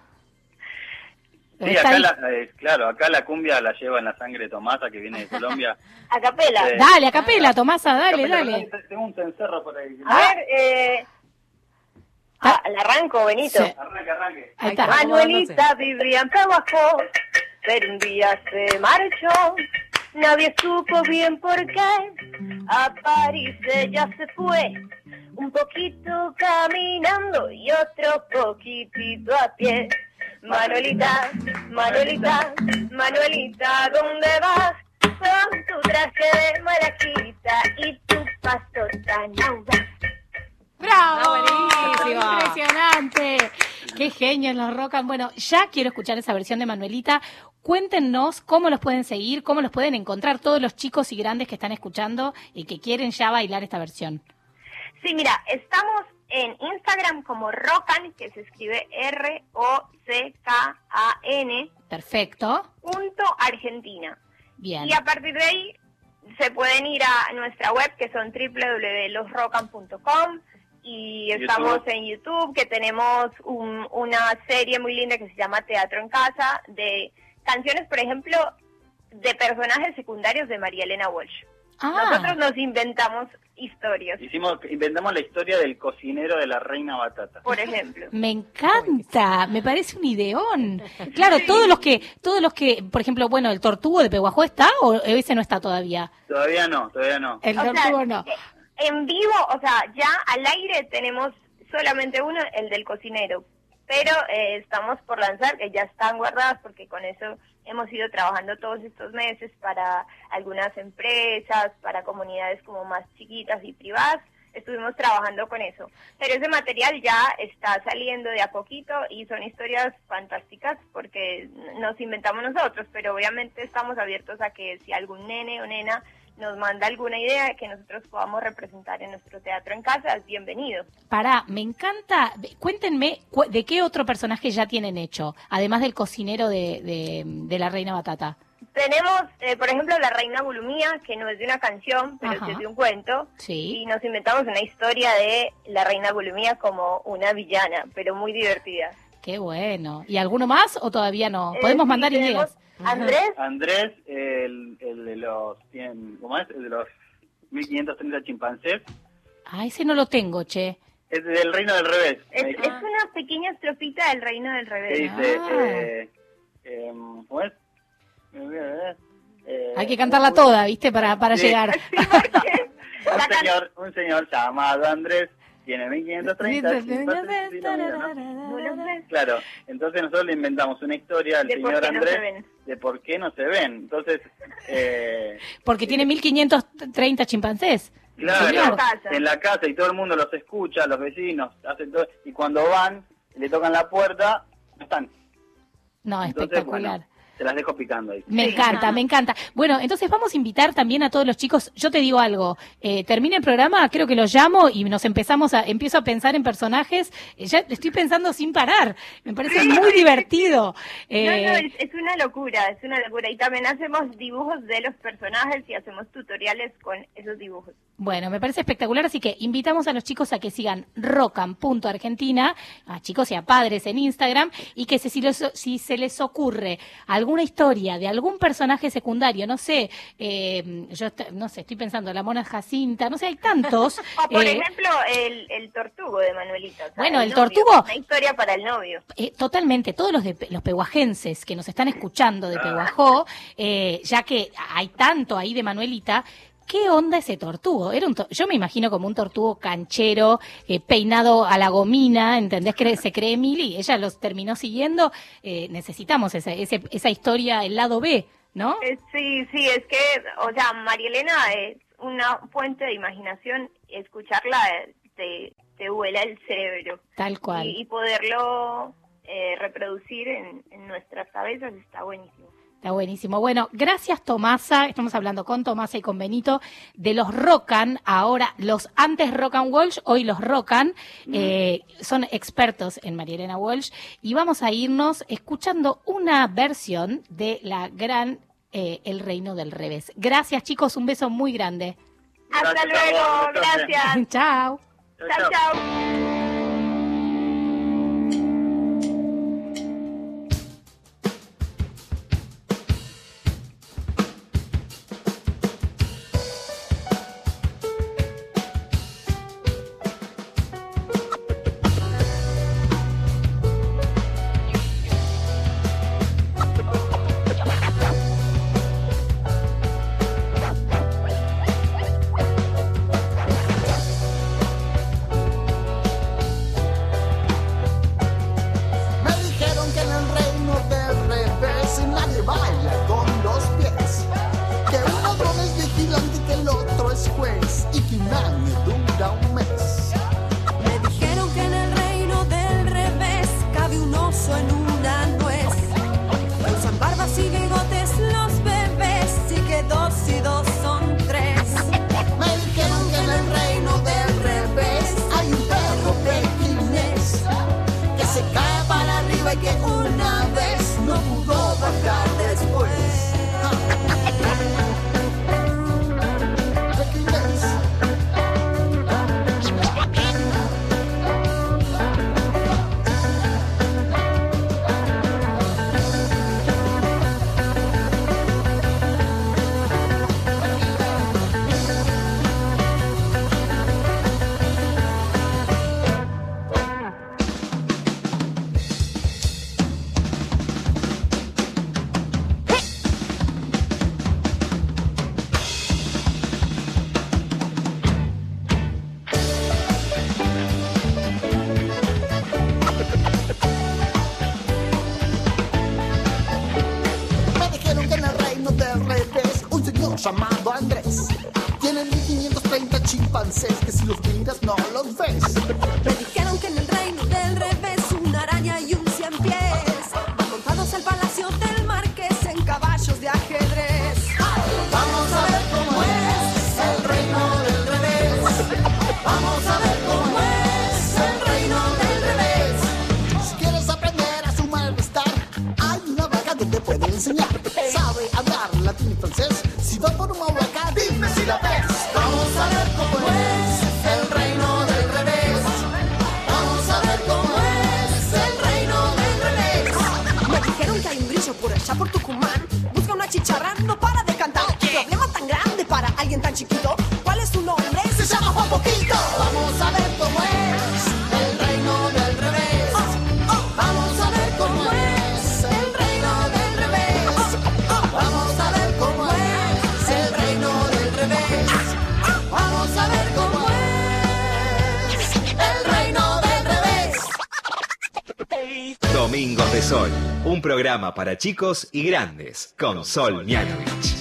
Sí, acá la, eh, claro, acá la cumbia la lleva en la sangre Tomasa, que viene de Colombia. A capela. Sí. Dale, a capela, Tomasa, dale, Capela, dale. perdón, Tengo un cencerro por ahí. A ver, eh... Ah, el arranco, Benito. Sí. Arranque, arranque. Ahí está. Manuelita vivía en pero un día se marchó. Nadie supo bien por qué. A París ella se fue, un poquito caminando y otro poquitito a pie. Manuelita, Manuelita, Manuelita, ¿dónde vas? Con tu traje de malaquita y tu paso tan audaz. ¡Bravo! buenísimo. ¡Impresionante! ¡Qué genios los rock and- Bueno, ya quiero escuchar esa versión de Manuelita. Cuéntenos cómo los pueden seguir, cómo los pueden encontrar todos los chicos y grandes que están escuchando y que quieren ya bailar esta versión. Sí, mira, estamos en Instagram como Rocan, que se escribe R-O-C-K-A-N, Perfecto. punto Argentina. Bien. Y a partir de ahí se pueden ir a nuestra web, que son www.losrocan.com y YouTube. estamos en YouTube, que tenemos un- una serie muy linda que se llama Teatro en Casa, de canciones, por ejemplo, de personajes secundarios de María Elena Walsh. Ah. Nosotros nos inventamos historias, Hicimos, inventamos la historia del cocinero de la reina batata. por ejemplo. Me encanta, me parece un ideón. Claro, todos los que, todos los que, por ejemplo, bueno, el tortugo de Peguajó está o ese no está todavía. Todavía no, todavía no. El O sea, tortugo no. eh, En vivo, o sea, ya al aire tenemos solamente uno, el del cocinero. Pero eh, estamos por lanzar, que ya están guardadas, porque con eso hemos ido trabajando todos estos meses para algunas empresas, para comunidades como más chiquitas y privadas. Estuvimos trabajando con eso. Pero ese material ya está saliendo de a poquito y son historias fantásticas porque nos inventamos nosotros, pero obviamente estamos abiertos a que si algún nene o nena nos manda alguna idea que nosotros podamos representar en nuestro teatro en casa, es bienvenido. Pará, me encanta. Cuéntenme cu- de qué otro personaje ya tienen hecho, además del cocinero de, de, de la Reina Batata. Tenemos, eh, por ejemplo, La Reina Bulumía, que no es de una canción, pero Ajá. es de un cuento. Sí. Y nos inventamos una historia de La Reina Bulumía como una villana, pero muy divertida. Qué bueno. ¿Y alguno más o todavía no? Eh, Podemos sí, mandar tenemos ideas. Andrés, Andrés, el, el de los cien- ¿cómo es? El de los 1530 chimpancés, Ah, ese no lo tengo, che. es del reino del revés. es, es una pequeña estrofita del Reino del que Revés. dice, Ah. eh, em, ¿cómo es? Eh, Hay que cantarla toda, ¿viste? Para, para Sí. llegar. un señor, un señor llamado Andrés tiene 1530 chimpancés y no mira, ¿no? No lo sé. Claro, entonces nosotros le inventamos una historia al De señor no Andrés se de por qué no se ven. Entonces, eh, Porque tiene 1530 chimpancés. claro, en la casa y todo el mundo los escucha, los vecinos, hacen todo, y cuando van, le tocan la puerta, no están. No, Entonces, espectacular. bueno, se las dejo picando ahí. Me encanta, me encanta. Bueno, entonces vamos a invitar también a todos los chicos. Yo te digo algo, eh, termina el programa, creo que los llamo y nos empezamos a, empiezo a pensar en personajes. Eh, ya estoy pensando sin parar. Me parece muy divertido. Eh, No, no, es, es una locura, es una locura. Y también hacemos dibujos de los personajes y hacemos tutoriales con esos dibujos. Bueno, me parece espectacular, así que invitamos a los chicos a que sigan rocan.argentina, a chicos y a padres en Instagram, y que se- si, si se les ocurre alguna historia de algún personaje secundario, no sé, eh, yo no sé, estoy pensando, la mona Jacinta, no sé, hay tantos. O por eh, ejemplo, el, el tortugo de Manuelita. o sea, Bueno, el novio, tortugo- Una historia para el novio. Eh, totalmente, todos los de los pehuajenses que nos están escuchando de Pehuajó, eh, ya que hay tanto ahí de Manuelita, ¿qué onda ese tortugo? Era un to- yo me imagino como un tortugo canchero, eh, peinado a la gomina, ¿entendés? Que se cree Mili, ella los terminó siguiendo, eh, necesitamos esa, ese- esa historia, el lado B, ¿no? Eh, sí, sí, es que, o sea, María Elena es una fuente de imaginación, escucharla te, te vuela el cerebro. Tal cual. Y, y poderlo eh, reproducir en, en nuestras cabezas está buenísimo. Está buenísimo. Bueno, gracias Tomasa. Estamos hablando con Tomasa y con Benito de los Rockan. Ahora, los antes Rockan Walsh, hoy los Rockan. Eh, son expertos en María Elena Walsh. Y vamos a irnos escuchando una versión de la gran eh, El Reino del Revés. Gracias chicos, un beso muy grande. Hasta luego, gracias. Chao. Chao, chao. Programa para chicos y grandes con Sol Mianovich.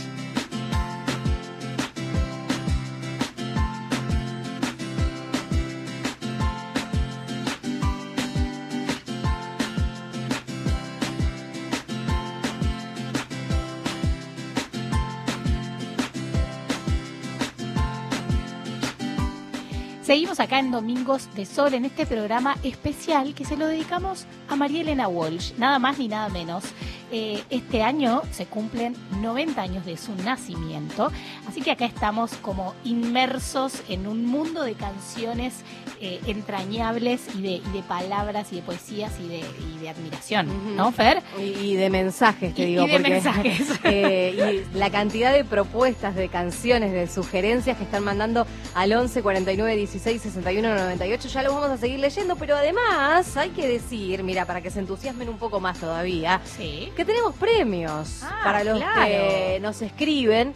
Seguimos acá en Domingos de Sol en este programa especial que se lo dedicamos María Elena Walsh, nada más ni nada menos. Eh, este año se cumplen 90 años de su nacimiento, así que acá estamos como inmersos en un mundo de canciones eh, entrañables y de, y de palabras y de poesías y de, y de admiración, ¿no, Fer? Y, y de mensajes, te digo. y de porque, mensajes. eh, y la cantidad de propuestas, de canciones, de sugerencias que están mandando al 11 49 16 61 98, ya lo vamos a seguir leyendo, pero además hay que decir, mira, para que se entusiasmen un poco más todavía, que tenemos premios Ah, para los claro. que nos escriben.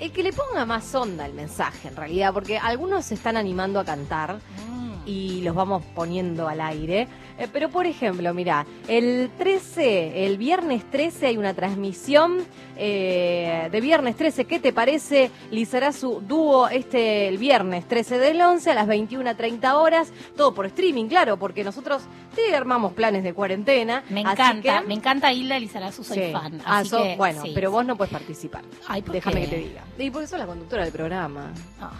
El que le ponga más onda al mensaje, en realidad, porque algunos se están animando a cantar Mm. Y los vamos poniendo al aire. Eh, pero por ejemplo, mira, el 13, el viernes 13 hay una transmisión eh, de viernes 13. ¿Qué te parece? Lizarazu dúo este el viernes 13 del 11 a las 21.30 horas. Todo por streaming, claro, porque nosotros te armamos planes de cuarentena. Me así encanta, que- me encanta Hilda Lizarazu, soy Sí. fan. Ah, así que, bueno, sí. pero vos no puedes participar. Ay, ¿por Déjame qué? que te diga. Y porque sos la conductora del programa. Ah,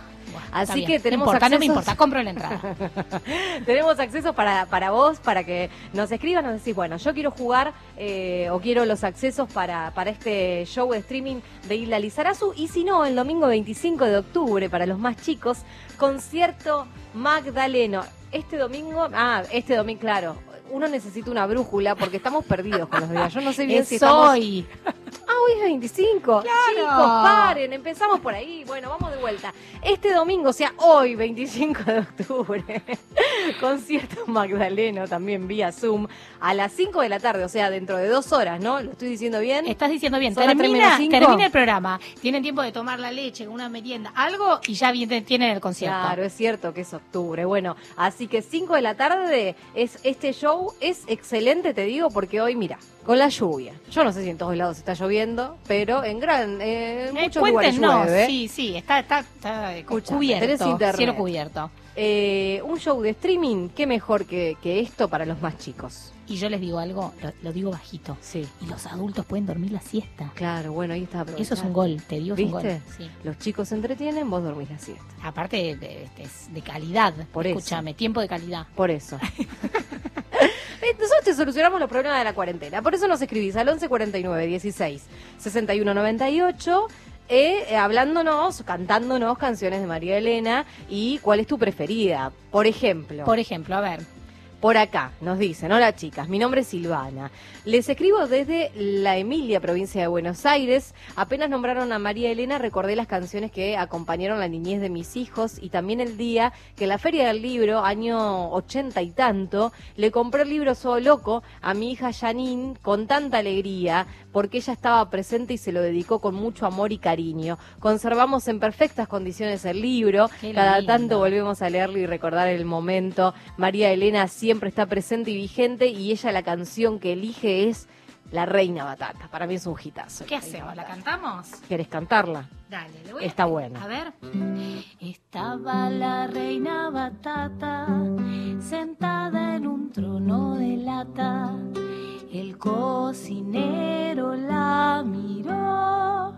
Así que tenemos importa, no me accesos- importa, compro la entrada. tenemos acceso para, para vos, para que nos escribas, nos decís, bueno, yo quiero jugar eh, o quiero los accesos para, para este show de streaming de Isla Lizarazu. Y si no, el domingo 25 de octubre, para los más chicos, concierto Magdaleno. Este domingo, ah, este domingo, claro. Uno necesita una brújula porque estamos perdidos con los días. Yo no sé bien Es si estamos... hoy. Ah, hoy es 25. Chicos, paren, empezamos por ahí. Bueno, vamos de vuelta. Este domingo, o sea, hoy, 25 de octubre, concierto Magdaleno, también vía Zoom, a las 5 de la tarde, o sea, dentro de dos horas, ¿no? ¿Lo estoy diciendo bien? Estás diciendo bien. ¿Son las tres Termina, termina el programa. Tienen tiempo de tomar la leche, una merienda, algo, y ya tienen el concierto. Claro, es cierto que es octubre. Bueno, así que 5 de la tarde es este show es excelente, te digo, porque hoy, mira, con la lluvia. Yo no sé si en todos lados está lloviendo, pero en gran, eh, en Eh, muchos lugares cuéntenos, llueve. sí, sí, está, está, está eh, Escuchame, cubierto, cielo cubierto. Eh, un show de streaming, qué mejor que, que esto para los más chicos. Y yo les digo algo, lo, lo digo bajito. Sí. Y los adultos pueden dormir la siesta. Claro, bueno, ahí está. Eso es un gol, te digo, es un gol. Sí. Los chicos se entretienen, vos dormís la siesta. Aparte, de, de- es de calidad. Por eso. Escúchame, tiempo de calidad. Por eso. Eh, Nosotros te solucionamos los problemas de la cuarentena. Por eso nos escribís al 11 49 16 61 98. eh, eh, hablándonos, cantándonos canciones de María Elena y cuál es tu preferida. Por ejemplo. Por ejemplo, a ver. Por acá nos dicen, hola chicas, mi nombre es Silvana. Les escribo desde la Emilia, provincia de Buenos Aires. Apenas nombraron a María Elena, recordé las canciones que acompañaron la niñez de mis hijos y también el día que la Feria del Libro, año ochenta y tanto, le compré el libro Soy Loco a mi hija Janine con tanta alegría porque ella estaba presente y se lo dedicó con mucho amor y cariño. Conservamos en perfectas condiciones el libro, cada tanto volvemos a leerlo y recordar el momento. María Elena siempre está presente y vigente y ella la canción que elige es La Reina Batata. Para mí es un hitazo. ¿Qué hacemos? ¿La cantamos? ¿Quieres cantarla? Dale, le voy a- Está buena. A ver. Estaba la reina batata sentada en un trono de lata. El cocinero la miró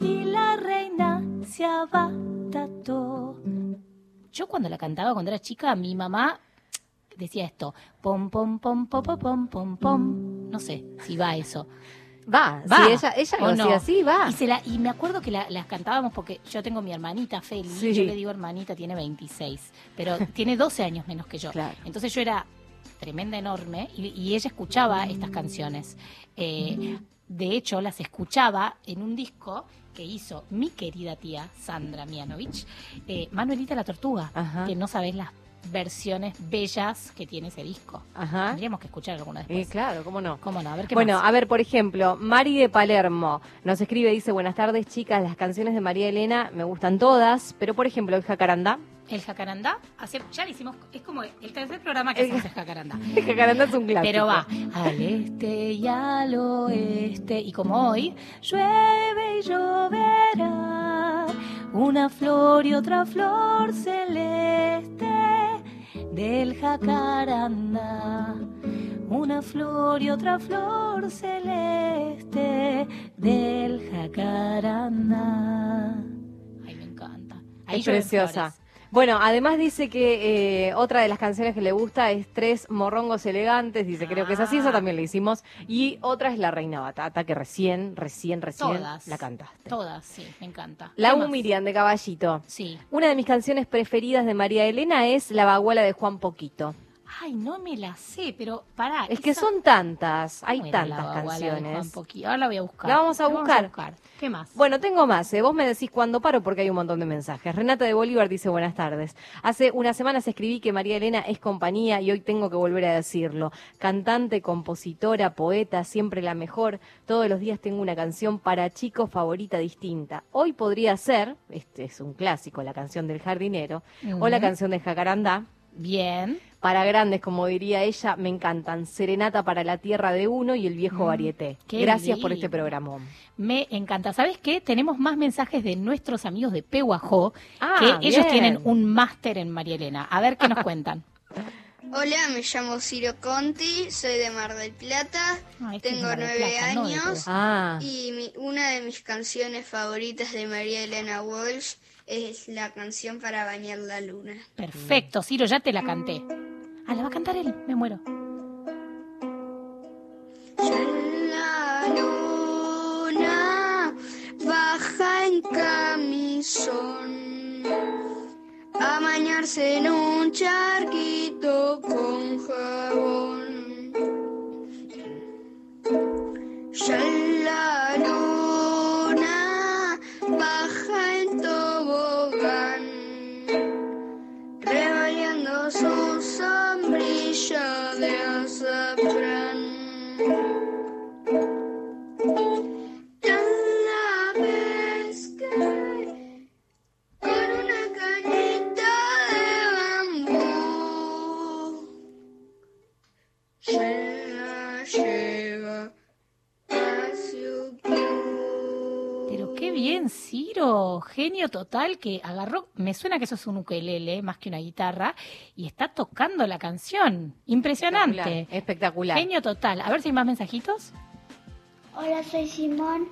y la reina se abatató. Yo cuando la cantaba cuando era chica, mi mamá decía esto, pom, pom, pom, pom, pom, pom, pom, no sé si va eso. Va, va. Sí, ella, lo no? hacía así, va. Y, me acuerdo que las cantábamos porque yo tengo mi hermanita Feli, yo le digo hermanita, tiene 26, pero tiene 12 años menos que yo. Entonces yo era tremenda, enorme, y, ella escuchaba estas canciones. Eh, de hecho, las escuchaba en un disco que hizo mi querida tía Sandra Mianovich, eh, Manuelita la Tortuga, que no sabés las versiones bellas que tiene ese disco. Ajá. Tendríamos que escuchar alguna Eh, después. claro, cómo no. ¿Cómo no? A ver qué Bueno, más? a ver, por ejemplo, Mari de Palermo nos escribe, dice, buenas tardes chicas, las canciones de María Elena me gustan todas, pero por ejemplo, el Jacarandá. El jacarandá, hace- ya lo hicimos, es como el tercer programa que hacemos el jacarandá. El jacarandá es un clásico. Pero va al este y al oeste, y como hoy, llueve y lloverá, una flor y otra flor celeste del jacarandá. Una flor y otra flor celeste del jacarandá. Ay, me encanta. Ahí es preciosa. Bueno, además dice que eh, otra de las canciones que le gusta es Tres Morrongos Elegantes, dice, creo que es así, eso también le hicimos. Y otra es La Reina Batata, que recién, recién, recién Todas. la cantaste. Todas, sí, me encanta. La ¿Qué U? Miriam de Caballito. Sí. Una de mis canciones preferidas de María Elena es La Baguala de Juan Poquito. Ay, no me la sé, pero pará. Es que son tantas, hay ¿cómo era la tantas canciones. Ahora la voy a buscar. La vamos a buscar. ¿Qué más? Bueno, tengo más. ¿eh? Vos me decís cuándo paro porque hay un montón de mensajes. Renata de Bolívar dice buenas tardes. Hace unas semanas escribí que María Elena es compañía y hoy tengo que volver a decirlo. Cantante, compositora, poeta, siempre la mejor. Todos los días tengo una canción para chicos favorita distinta. Hoy podría ser, este es un clásico, la canción del jardinero, o la canción de Jacarandá. Bien. Para grandes, como diría ella, me encantan. Serenata para la tierra de uno y el viejo Mm, varieté. Gracias por este programa. Me encanta. ¿Sabes qué? Tenemos más mensajes de nuestros amigos de Pehuajó, Ah, que ellos tienen un máster en María Elena. A ver qué nos cuentan. Hola, me llamo Ciro Conti, soy de Mar del Plata, Ah, este tengo nueve Plata, años Ah. y mi- una de mis canciones favoritas de María Elena Walsh es la canción para bañar la luna. Perfecto, Ciro, ya te la canté. Ah, la va a cantar él, me muero. La luna baja en camisón a bañarse en un charquito con jabón. Ya la luna baja su sombrilla de azafrán. Cada vez con una cañita de bambú se la lleva a su Pero qué bien, Genio total que agarró. Me suena que eso es un ukelele más que una guitarra y está tocando la canción. Impresionante. Espectacular, espectacular. Genio total. A ver si hay más mensajitos. Hola, soy Simón,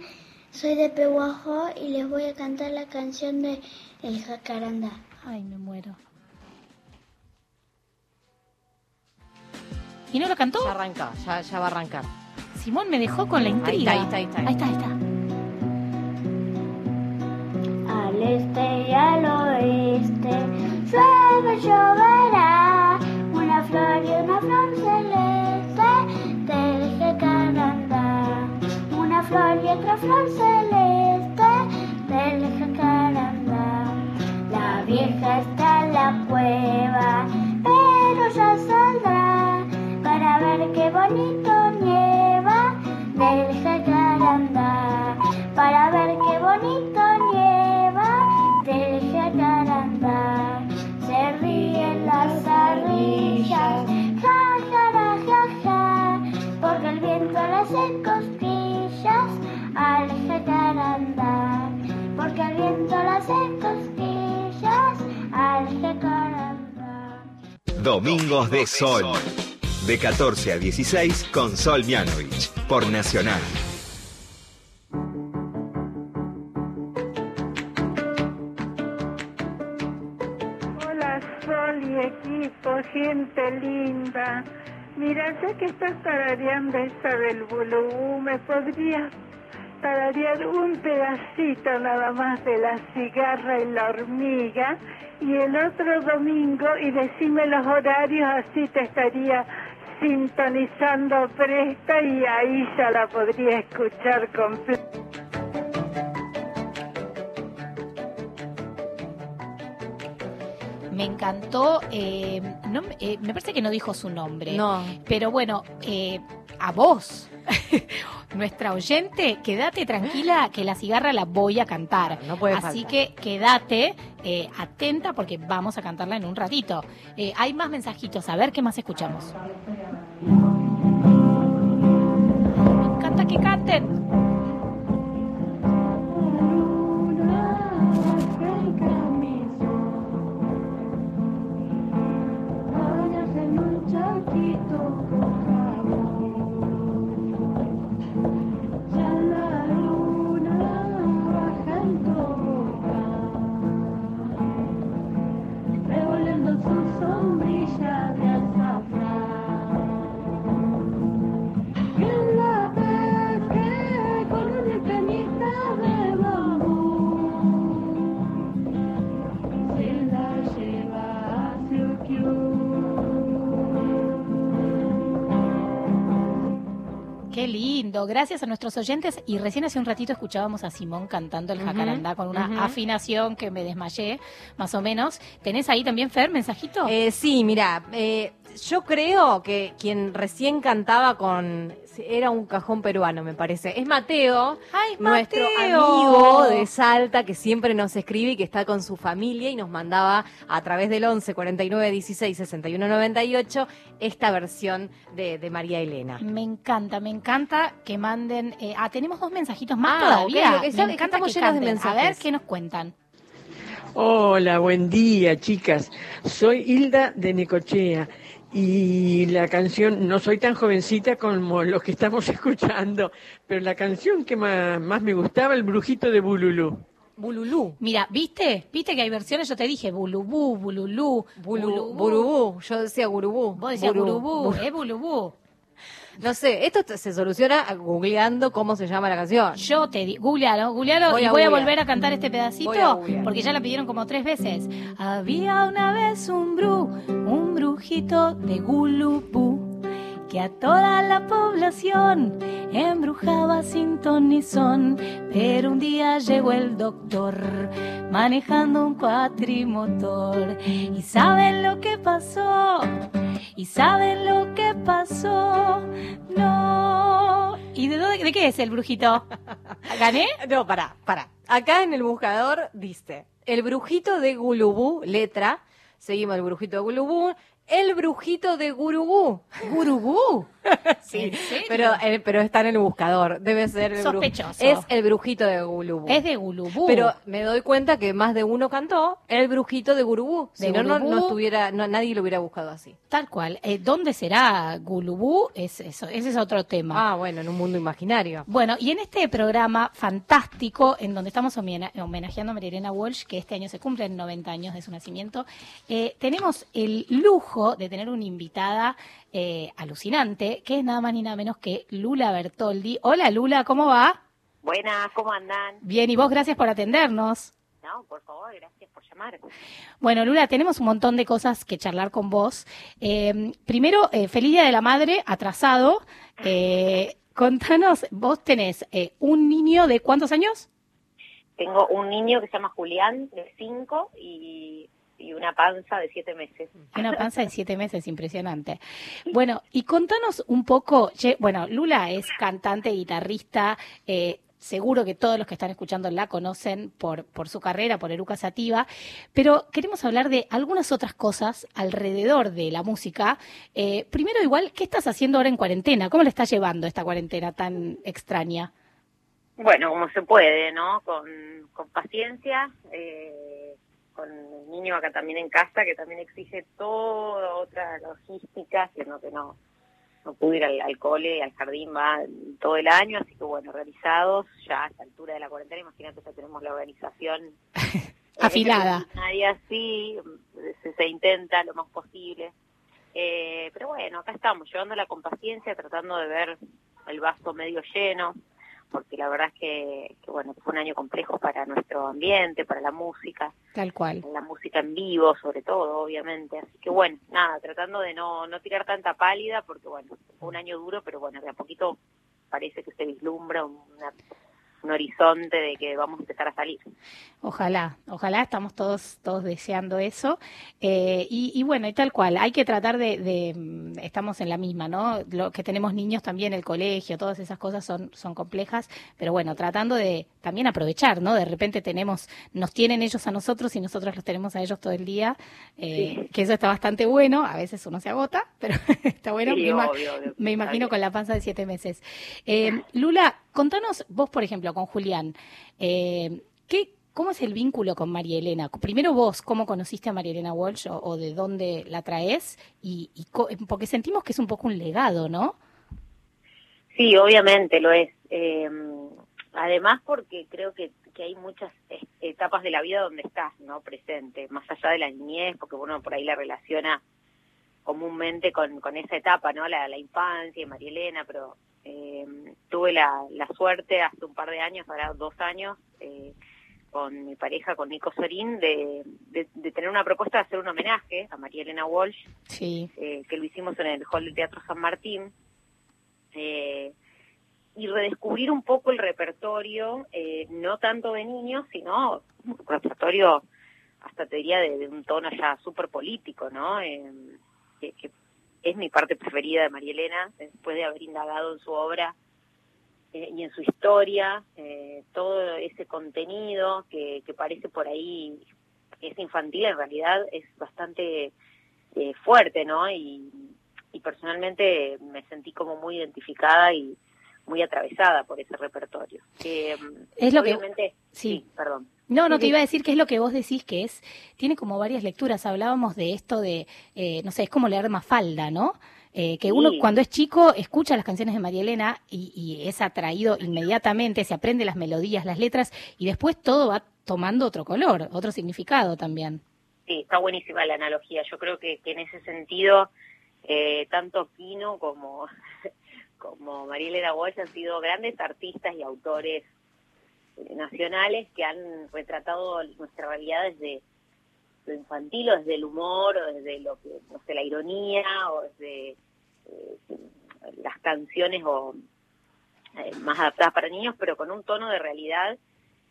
soy de Pehuajó y les voy a cantar la canción de El Jacarandá. Ay, me muero. ¿Y no lo cantó? Ya arranca, ya, ya va a arrancar. Simón me dejó con la intriga. Ahí está, ahí está, ahí está. Ahí está, ahí Al este y al oeste, llueve, lloverá, una flor y una flor celeste del jacarandá. Una flor y otra flor celeste del jacarandá. La vieja está en la cueva, pero ya saldrá para ver qué bonito nieva del jacarandá. Para ver qué bonito nieva Domingos de Sol. De 14 a 16 con Sol Mianovich. Por Nacional. Hola Sol y equipo, gente linda. Mira, ya que estás tarareando esta del bulubú, ¿me podrías tararear un pedacito nada más de la cigarra y la hormiga? Y el otro domingo, y decime los horarios, así te estaría sintonizando presta y ahí ya la podría escuchar completa. Me encantó. eh, no me- eh, me parece que no dijo su nombre. No. Pero bueno, eh, a vos, nuestra oyente, quédate tranquila que la cigarra la voy a cantar. No puede Así faltar. que quédate eh, atenta porque vamos a cantarla en un ratito. Eh, hay más mensajitos, a ver qué más escuchamos. Me encanta que canten. Qué lindo, gracias a nuestros oyentes. Y recién hace un ratito escuchábamos a Simón cantando el jacarandá con una afinación que me desmayé, más o menos. ¿Tenés ahí también, Fer, mensajito? Eh, sí, mira, eh, yo creo que quien recién cantaba con era un cajón peruano, me parece. Es Mateo, nuestro Mateo! amigo de Salta que siempre nos escribe y que está con su familia y nos mandaba a través del 11 49 16 61 98 esta versión de, de María Elena. Me encanta, me encanta que manden. eh, ah, tenemos dos mensajitos más Ah, todavía. ok, ok, me encanta estamos que llenos de canten. A ver mensajes. qué nos cuentan. Hola, buen día, chicas. Soy Hilda de Necochea y la canción, no soy tan jovencita como los que estamos escuchando, pero la canción que más, más me gustaba, El Brujito de Bululú. Bululú. Mira, ¿viste? ¿Viste que hay versiones? Yo te dije bulubú, bululú, Bulu- burubú. Yo decía gurubú. Vos decías buru- es bulubú. No sé, esto se soluciona googleando cómo se llama la canción. Yo te digo, googlealo, googlealo Voy y a voy a volver a cantar este pedacito porque ya la pidieron como tres veces. Había una vez un bru, un brujito de Gulubú que a toda la población embrujaba sin ton ni son. Pero un día llegó el doctor manejando un cuatrimotor y saben lo que pasó. ¿Y saben lo que pasó? No. ¿Y de dónde, de qué es el brujito? ¿Gané? No, pará, pará. Acá en el buscador dice, el brujito de Gulubú, letra, seguimos el brujito de Gulubú, el brujito de Gurubú. ¿Gurubú? sí, pero, eh, pero está en el buscador, debe ser el bru- Sospechoso. Es el brujito de Gulubú. Es de Gulubú. Pero me doy cuenta que más de uno cantó el brujito de Gurubú. Si no, no, no estuviera, no, nadie lo hubiera buscado así. Tal cual. Eh, ¿Dónde será Gulubú? Es eso, ese es otro tema. Ah, bueno, en un mundo imaginario. Bueno, y en este programa fantástico, en donde estamos homena- homenajeando a María Elena Walsh, que este año se cumplen 90 años de su nacimiento, eh, tenemos el lujo de tener una invitada eh, alucinante, que es nada más ni nada menos que Lula Bertoldi. Hola Lula, ¿cómo va? Buenas, ¿cómo andan? Bien, y vos gracias por atendernos. No, por favor, gracias por llamar. Bueno, Lula, tenemos un montón de cosas que charlar con vos. Eh, primero, eh, feliz Día de la Madre, atrasado. Eh, contanos, vos tenés eh, un niño de cuántos años? Tengo un niño que se llama Julián, de 5, y, y una panza de 7 meses. Una panza de siete meses, impresionante. Bueno, y contanos un poco, che, bueno, Lula es cantante, guitarrista, eh, seguro que todos los que están escuchando la conocen por, por su carrera, por Eruca Sativa, pero queremos hablar de algunas otras cosas alrededor de la música. Eh, primero, igual, ¿qué estás haciendo ahora en cuarentena? ¿Cómo le estás llevando esta cuarentena tan extraña? Bueno, como se puede, ¿no? Con, con paciencia, eh, con el niño acá también en casa, que también exige toda otra logística, siendo que no, no pude ir al, al cole, al jardín, va todo el año, así que bueno, organizados, ya a esta altura de la cuarentena, imagínate, ya tenemos la organización Afilada. Nadie así, se, se intenta lo más posible. Eh, pero bueno, acá estamos, llevándola con paciencia, tratando de ver el vaso medio lleno, porque la verdad es que, que, bueno, fue un año complejo para nuestro ambiente, para la música, Tal cual. la música en vivo sobre todo, obviamente. Así que bueno, nada, tratando de no, no tirar tanta pálida, porque bueno, fue un año duro, pero bueno, de a poquito parece que se vislumbra una- un horizonte de que vamos a empezar a salir. Ojalá, ojalá estamos todos, todos deseando eso. Eh, y, y bueno, y tal cual, hay que tratar de, de, mm, estamos en la misma, ¿no? Lo que tenemos niños también, el colegio, todas esas cosas son, son complejas, pero bueno, tratando de también aprovechar, ¿no? De repente tenemos, nos tienen ellos a nosotros y nosotros los tenemos a ellos todo el día, eh, que eso está bastante bueno, a veces uno se agota, pero está bueno. Sí, me, obvio, imagino con la panza de siete meses. Eh, Lula, contanos vos, por ejemplo, con Julián, eh, ¿qué, ¿cómo es el vínculo con María Elena? Primero vos, ¿cómo conociste a María Elena Walsh o, de dónde la traes? Y, y porque sentimos que es un poco un legado, ¿no? Sí, obviamente lo es. Eh, además porque creo que, que hay muchas eh, etapas de la vida donde estás, ¿no? Presente, más allá de la niñez, porque uno por ahí la relaciona comúnmente con, con esa etapa, ¿no? La infancia y María Elena, pero eh, tuve la, la suerte hace un par de años, ahora dos años, eh, con mi pareja, con Nico Sorín, de, de, de tener una propuesta de hacer un homenaje a María Elena Walsh, Sí. eh, que lo hicimos en el Hall del Teatro San Martín, eh, y redescubrir un poco el repertorio, eh, no tanto de niños, sino un repertorio, hasta te diría, de, de un tono ya súper político, ¿no? Que, que es mi parte preferida de María Elena, después de haber indagado en su obra eh, y en su historia, eh, todo ese contenido que, que parece por ahí que es infantil, en realidad es bastante eh, fuerte, ¿no? Y, y personalmente me sentí como muy identificada y muy atravesada por ese repertorio. Que, mm, Es lo que- obviamente, sí. perdón. No, no, te iba a decir que es lo que vos decís que es, tiene como varias lecturas. Hablábamos de esto de, eh, no sé, es como leer Mafalda, ¿no? Eh, que uno Sí. cuando es chico escucha las canciones de María Elena y, y es atraído inmediatamente, se aprende las melodías, las letras y después todo va tomando otro color, otro significado también. Sí, está buenísima la analogía. Yo creo que, que en ese sentido, eh, tanto Quino como, como María Elena Walsh han sido grandes artistas y autores nacionales que han retratado nuestra realidad desde lo infantil o desde el humor o desde lo que, no sé, la ironía o desde eh, las canciones o eh, más adaptadas para niños, pero con un tono de realidad.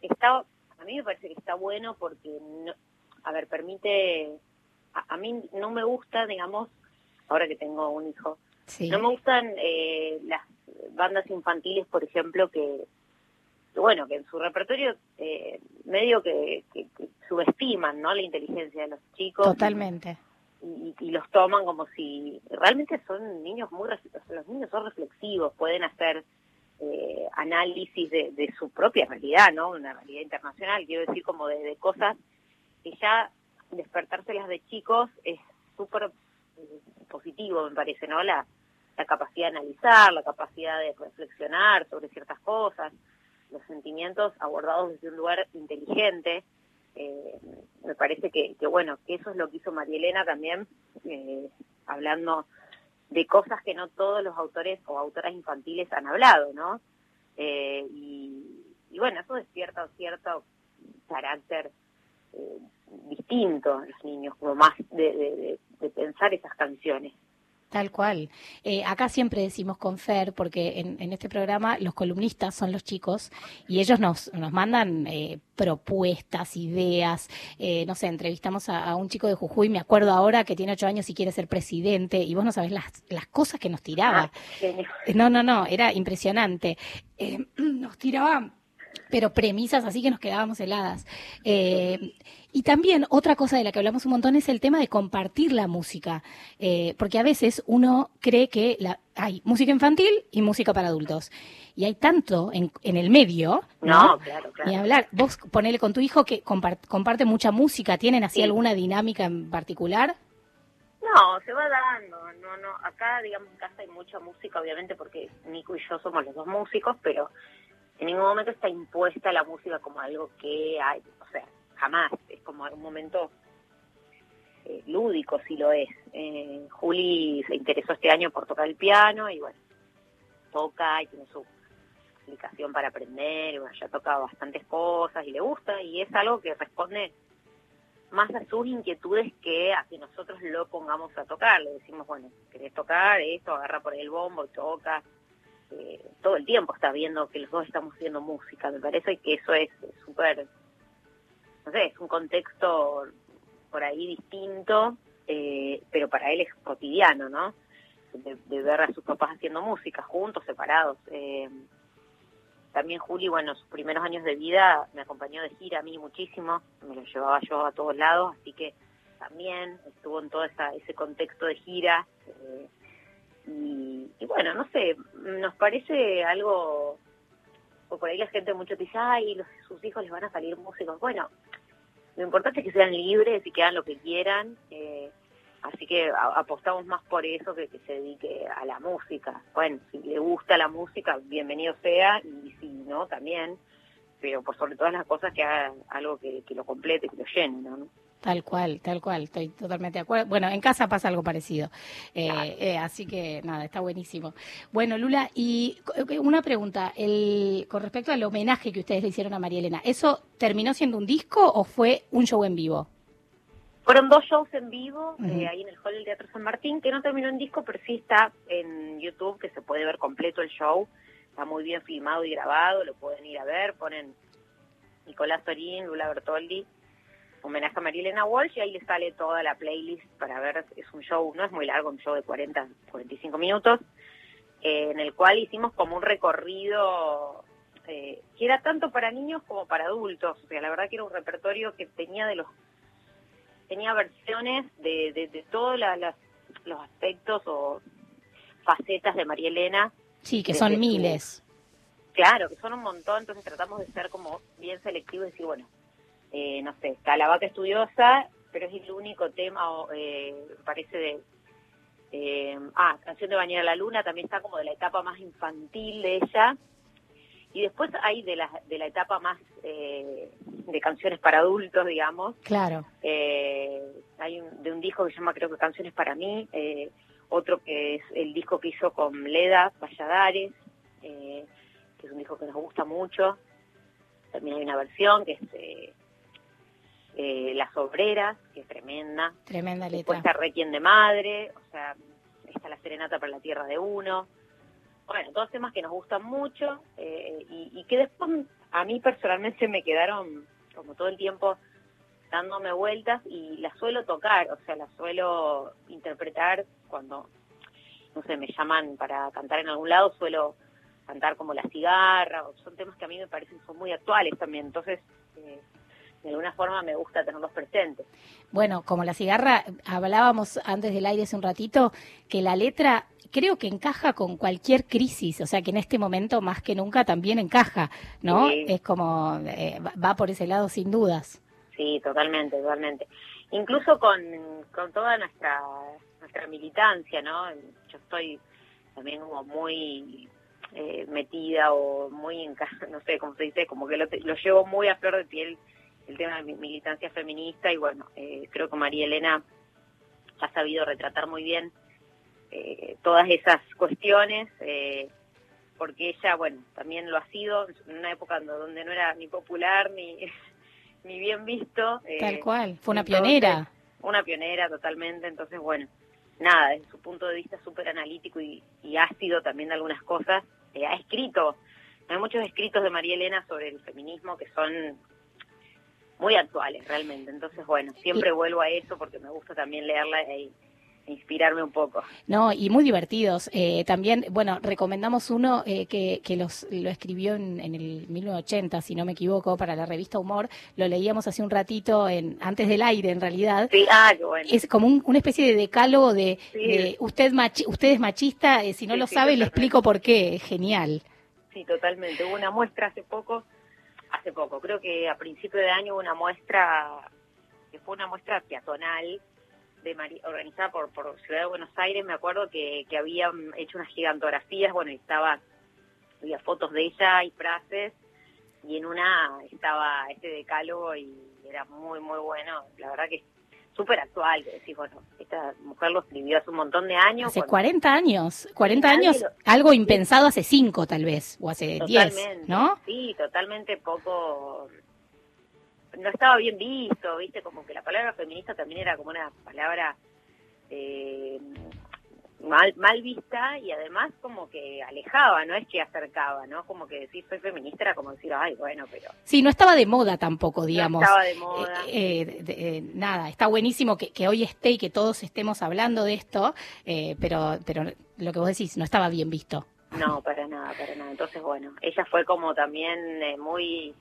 Está, a mí me parece que está bueno porque, no, a ver, permite, a, a mí no me gusta, digamos, ahora que tengo un hijo, Sí. no me gustan eh, las bandas infantiles, por ejemplo, que, que, bueno, que en su repertorio eh, medio que, que- que subestiman, ¿no? La inteligencia de los chicos. Totalmente. y, y los toman como si realmente son niños muy los niños son reflexivos pueden hacer eh, análisis de, de su propia realidad no una realidad internacional quiero decir como de, de cosas que ya despertárselas de chicos es súper eh, positivo me parece no la la capacidad de analizar la capacidad de reflexionar sobre ciertas cosas los sentimientos abordados desde un lugar inteligente eh, me parece que, que, bueno, que eso es lo que hizo María Elena también, eh, hablando de cosas que no todos los autores o autoras infantiles han hablado, ¿no? Eh, y, y bueno, eso despierta cierto carácter eh, distinto en los niños, como más de, de- de- de pensar esas canciones. Tal cual. Eh, acá siempre decimos con Fer, porque en, en este programa los columnistas son los chicos y ellos nos, nos mandan eh, propuestas, ideas. Eh, no sé, entrevistamos a, a un chico de Jujuy, me acuerdo ahora que tiene ocho años y quiere ser presidente y vos no sabés las, las cosas que nos tiraba. Eh, No, no, no, era impresionante. Eh, nos tiraba, pero premisas así que nos quedábamos heladas. Eh, y también otra cosa de la que hablamos un montón es el tema de compartir la música, Eh, porque a veces uno cree que la, hay música infantil y música para adultos. Y hay tanto en, en el medio, ¿no? No, claro, claro. Ni hablar. Vos ponele con tu hijo que compar- comparte mucha música, ¿tienen así Sí. alguna dinámica en particular? No, se va dando. No, no. Acá, digamos, en casa hay mucha música, obviamente, porque Nico y yo somos los dos músicos, pero en ningún momento está impuesta la música como algo que hay, o sea, jamás. Es como un momento eh, lúdico, si lo es. Eh, Juli se interesó este año por tocar el piano y bueno, toca y tiene su aplicación para aprender, y bueno, ya toca bastantes cosas y le gusta y es algo que responde más a sus inquietudes que a que nosotros lo pongamos a tocar. Le decimos, bueno, querés tocar esto, agarra por el bombo y toca. Eh, todo el tiempo está viendo que los dos estamos haciendo música. Me parece que eso es súper, no sé, es un contexto por ahí distinto, eh, pero para él es cotidiano, ¿no? De, ver a sus papás haciendo música, juntos, separados. Eh, también Juli, bueno, sus primeros años de vida me acompañó de gira a mí muchísimo, me lo llevaba yo a todos lados, así que también estuvo en todo esa, ese contexto de gira. eh, y, y bueno, no sé, nos parece algo, o por ahí la gente mucho dice, ay, los, sus hijos les van a salir músicos. Bueno, lo importante es que sean libres y que hagan lo que quieran. eh, Así que apostamos más por eso que que se dedique a la música. Bueno, si le gusta la música, bienvenido sea, y si no, también. Pero por sobre todas las cosas que haga algo que, que lo complete, que lo llene, ¿no? Tal cual, tal cual, estoy totalmente de acuerdo. Bueno, en casa pasa algo parecido, Eh, eh, así que nada, está buenísimo. Bueno, Lula, y eh, una pregunta, el, con respecto al homenaje que ustedes le hicieron a María Elena, ¿eso terminó siendo un disco o fue un show en vivo? Fueron dos shows en vivo, eh, ahí en el Hall del Teatro San Martín, que no terminó en disco, pero sí está en YouTube, que se puede ver completo el show. Está muy bien filmado y grabado, lo pueden ir a ver. Ponen Nicolás Torín, Lula Bertoldi, homenaje a Marilena Walsh y ahí le sale toda la playlist para ver, es un show, no es muy largo, un show de 40, 45 minutos, eh, en el cual hicimos como un recorrido eh, que era tanto para niños como para adultos, o sea, la verdad que era un repertorio que tenía de los tenía versiones de, de, de todos la- las- los aspectos o facetas de María Elena. Sí, que son su- miles. Claro, que son un montón, entonces tratamos de ser como bien selectivos y decir, bueno, eh, no sé, está la vaca estudiosa, pero es el único tema, eh, parece de... eh, ah, Canción de Bañar a la Luna también está como de la etapa más infantil de ella. Y después hay de la, de la etapa más eh, de canciones para adultos, digamos. Claro. Eh, hay un, de un disco que se llama creo que Canciones para mí, eh, otro que es el disco que hizo con Leda Valladares, eh, que es un disco que nos gusta mucho. También hay una versión que es eh, Las Obreras, que es tremenda. Tremenda Después letra. está Requiem de Madre, o sea, está La Serenata para la Tierra de Uno. Bueno, todos temas que nos gustan mucho eh, y, y que después a mí personalmente me quedaron como todo el tiempo dándome vueltas y las suelo tocar, o sea, las suelo interpretar cuando, no sé, me llaman para cantar en algún lado, suelo cantar como La Cigarra, o son temas que a mí me parecen son muy actuales también, entonces eh, de alguna forma me gusta tenerlos presentes. Bueno, como la cigarra, hablábamos antes del aire hace un ratito, que la letra creo que encaja con cualquier crisis, o sea que en este momento más que nunca también encaja, ¿no? Sí. Es como, eh, va- por ese lado sin dudas. Sí, totalmente, totalmente. Incluso con, con toda nuestra nuestra militancia, ¿no? Yo estoy también como muy eh, metida o muy en no sé cómo se dice, como que lo, lo llevo muy a flor de piel el tema de mi militancia feminista y bueno, eh, creo que María Elena ha sabido retratar muy bien eh, todas esas cuestiones, eh, porque ella, bueno, también lo ha sido en una época donde no era ni popular ni, ni bien visto. eh, Tal cual, fue una entonces, pionera. Una pionera totalmente, entonces bueno, nada, desde su punto de vista súper analítico y, y ácido también de algunas cosas, eh, ha escrito, hay muchos escritos de María Elena sobre el feminismo que son muy actuales realmente, entonces bueno, siempre vuelvo a eso porque me gusta también leerla e inspirarme un poco. No, y muy divertidos. Eh, también, bueno, recomendamos uno eh, que, que los, lo escribió en, en el 1980, si no me equivoco, para la revista Humor. Lo leíamos hace un ratito, en, antes del aire, en realidad. Sí, ah, qué bueno. Es como un- una especie de decálogo de, Sí. de usted, machi- usted es machista, eh, si no Sí, lo sí, sabe, le explico por qué. Genial. Sí, totalmente. Hubo una muestra hace poco, hace poco, creo que a principio de año una muestra, que fue una muestra peatonal de Mari- organizada por, por Ciudad de Buenos Aires. Me acuerdo que, que habían hecho unas gigantografías, bueno, estaba, había fotos de ella y frases, y en una estaba este decálogo y era muy, muy bueno. La verdad que súper actual, que decís, bueno, esta mujer lo escribió hace un montón de años. Hace cuando- 40 años. 40 nadie años, lo- algo impensado hace 5 tal vez, o hace 10, Totalmente, ¿no? Sí, totalmente poco. No estaba bien visto, ¿viste? Como que la palabra feminista también era como una palabra eh, mal, mal vista y además como que alejaba, no es que acercaba, ¿no? Como que decir soy feminista era como decir, ay, bueno, pero. Sí, no estaba de moda tampoco, digamos. No estaba de moda. Eh, eh, de- eh, nada, está buenísimo que, que hoy esté y que todos estemos hablando de esto, eh, pero, pero lo que vos decís, no estaba bien visto. No, para nada, para nada. Entonces, bueno, ella fue como también eh, muy...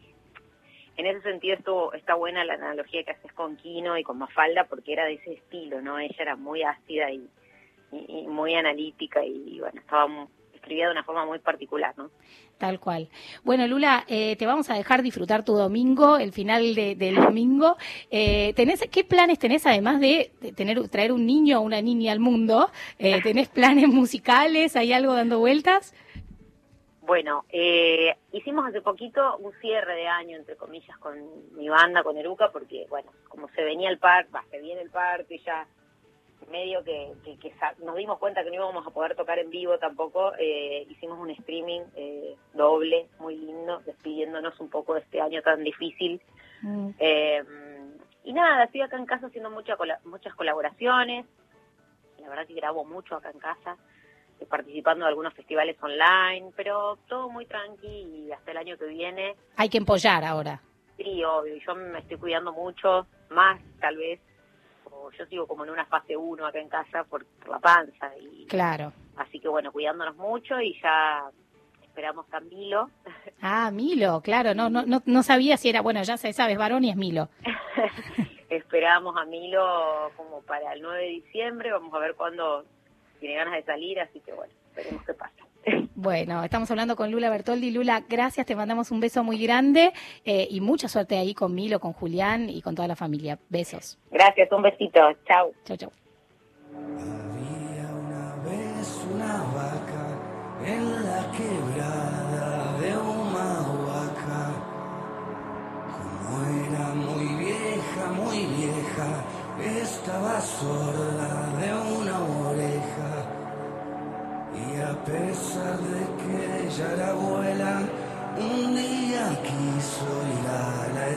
En ese sentido estuvo, está buena la analogía que haces con Kino y con Mafalda porque era de ese estilo, ¿no? Ella era muy ácida y, y- y muy analítica y, bueno, estaba mu- escribía de una forma muy particular, ¿no? Tal cual. Bueno, Lula, eh, te vamos a dejar disfrutar tu domingo, el final de- del domingo. Eh, ¿tenés, ¿Qué planes tenés además de, tener traer un niño o una niña al mundo? Eh, ¿Tenés planes musicales? ¿Hay algo dando vueltas? Bueno, eh, hicimos hace poquito un cierre de año, entre comillas, con mi banda, con Eruca, porque, bueno, como se venía el parque, va, se viene el parque y ya medio que, que- que nos dimos cuenta que no íbamos a poder tocar en vivo tampoco, eh, hicimos un streaming eh, doble, muy lindo, despidiéndonos un poco de este año tan difícil. Eh, y nada, estoy acá en casa haciendo mucha muchas colaboraciones, la verdad que grabo mucho acá en casa, eh, participando de algunos festivales online, pero todo muy tranqui y hasta el año que viene Hay que empollar ahora. Sí, obvio, yo me estoy cuidando mucho, más tal vez, o yo sigo como en una fase 1 acá en casa por, por la panza, y Claro. así que bueno, cuidándonos mucho y ya esperamos a Milo. Ah, Milo, claro, no, no, no, no sabía si era, bueno, ya se sabe, es varón y es Milo. Esperamos a Milo como para el 9 de diciembre, vamos a ver cuándo tiene ganas de salir, así que bueno, veremos qué pasa. Bueno, estamos hablando con Lula Bertoldi. Lula, gracias, te mandamos un beso muy grande eh, y mucha suerte ahí con Milo, con Julián y con toda la familia. Besos. Gracias, un besito, chao. Chau, chau. Es una vaca en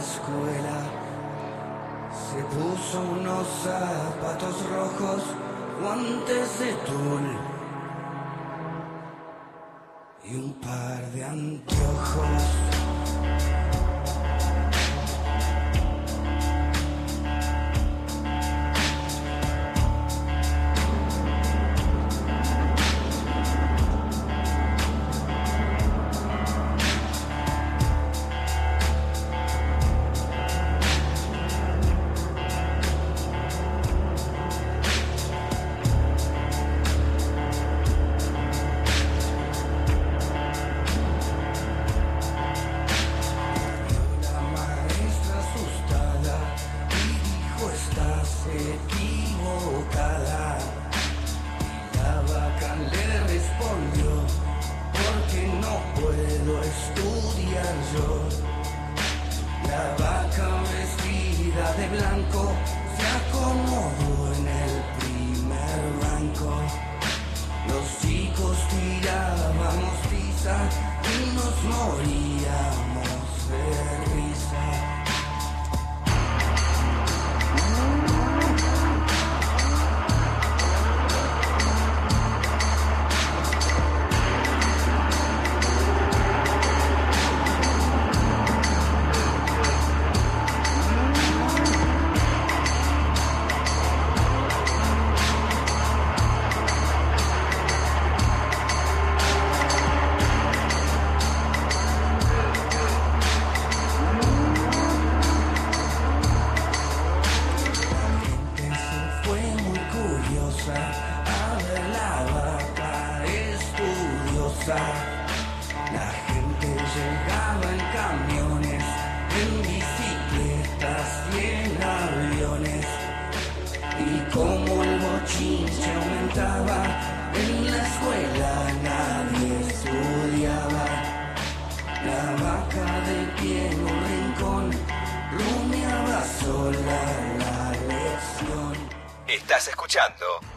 escuela. Se puso unos zapatos rojos, guantes de tul y un par de anteojos.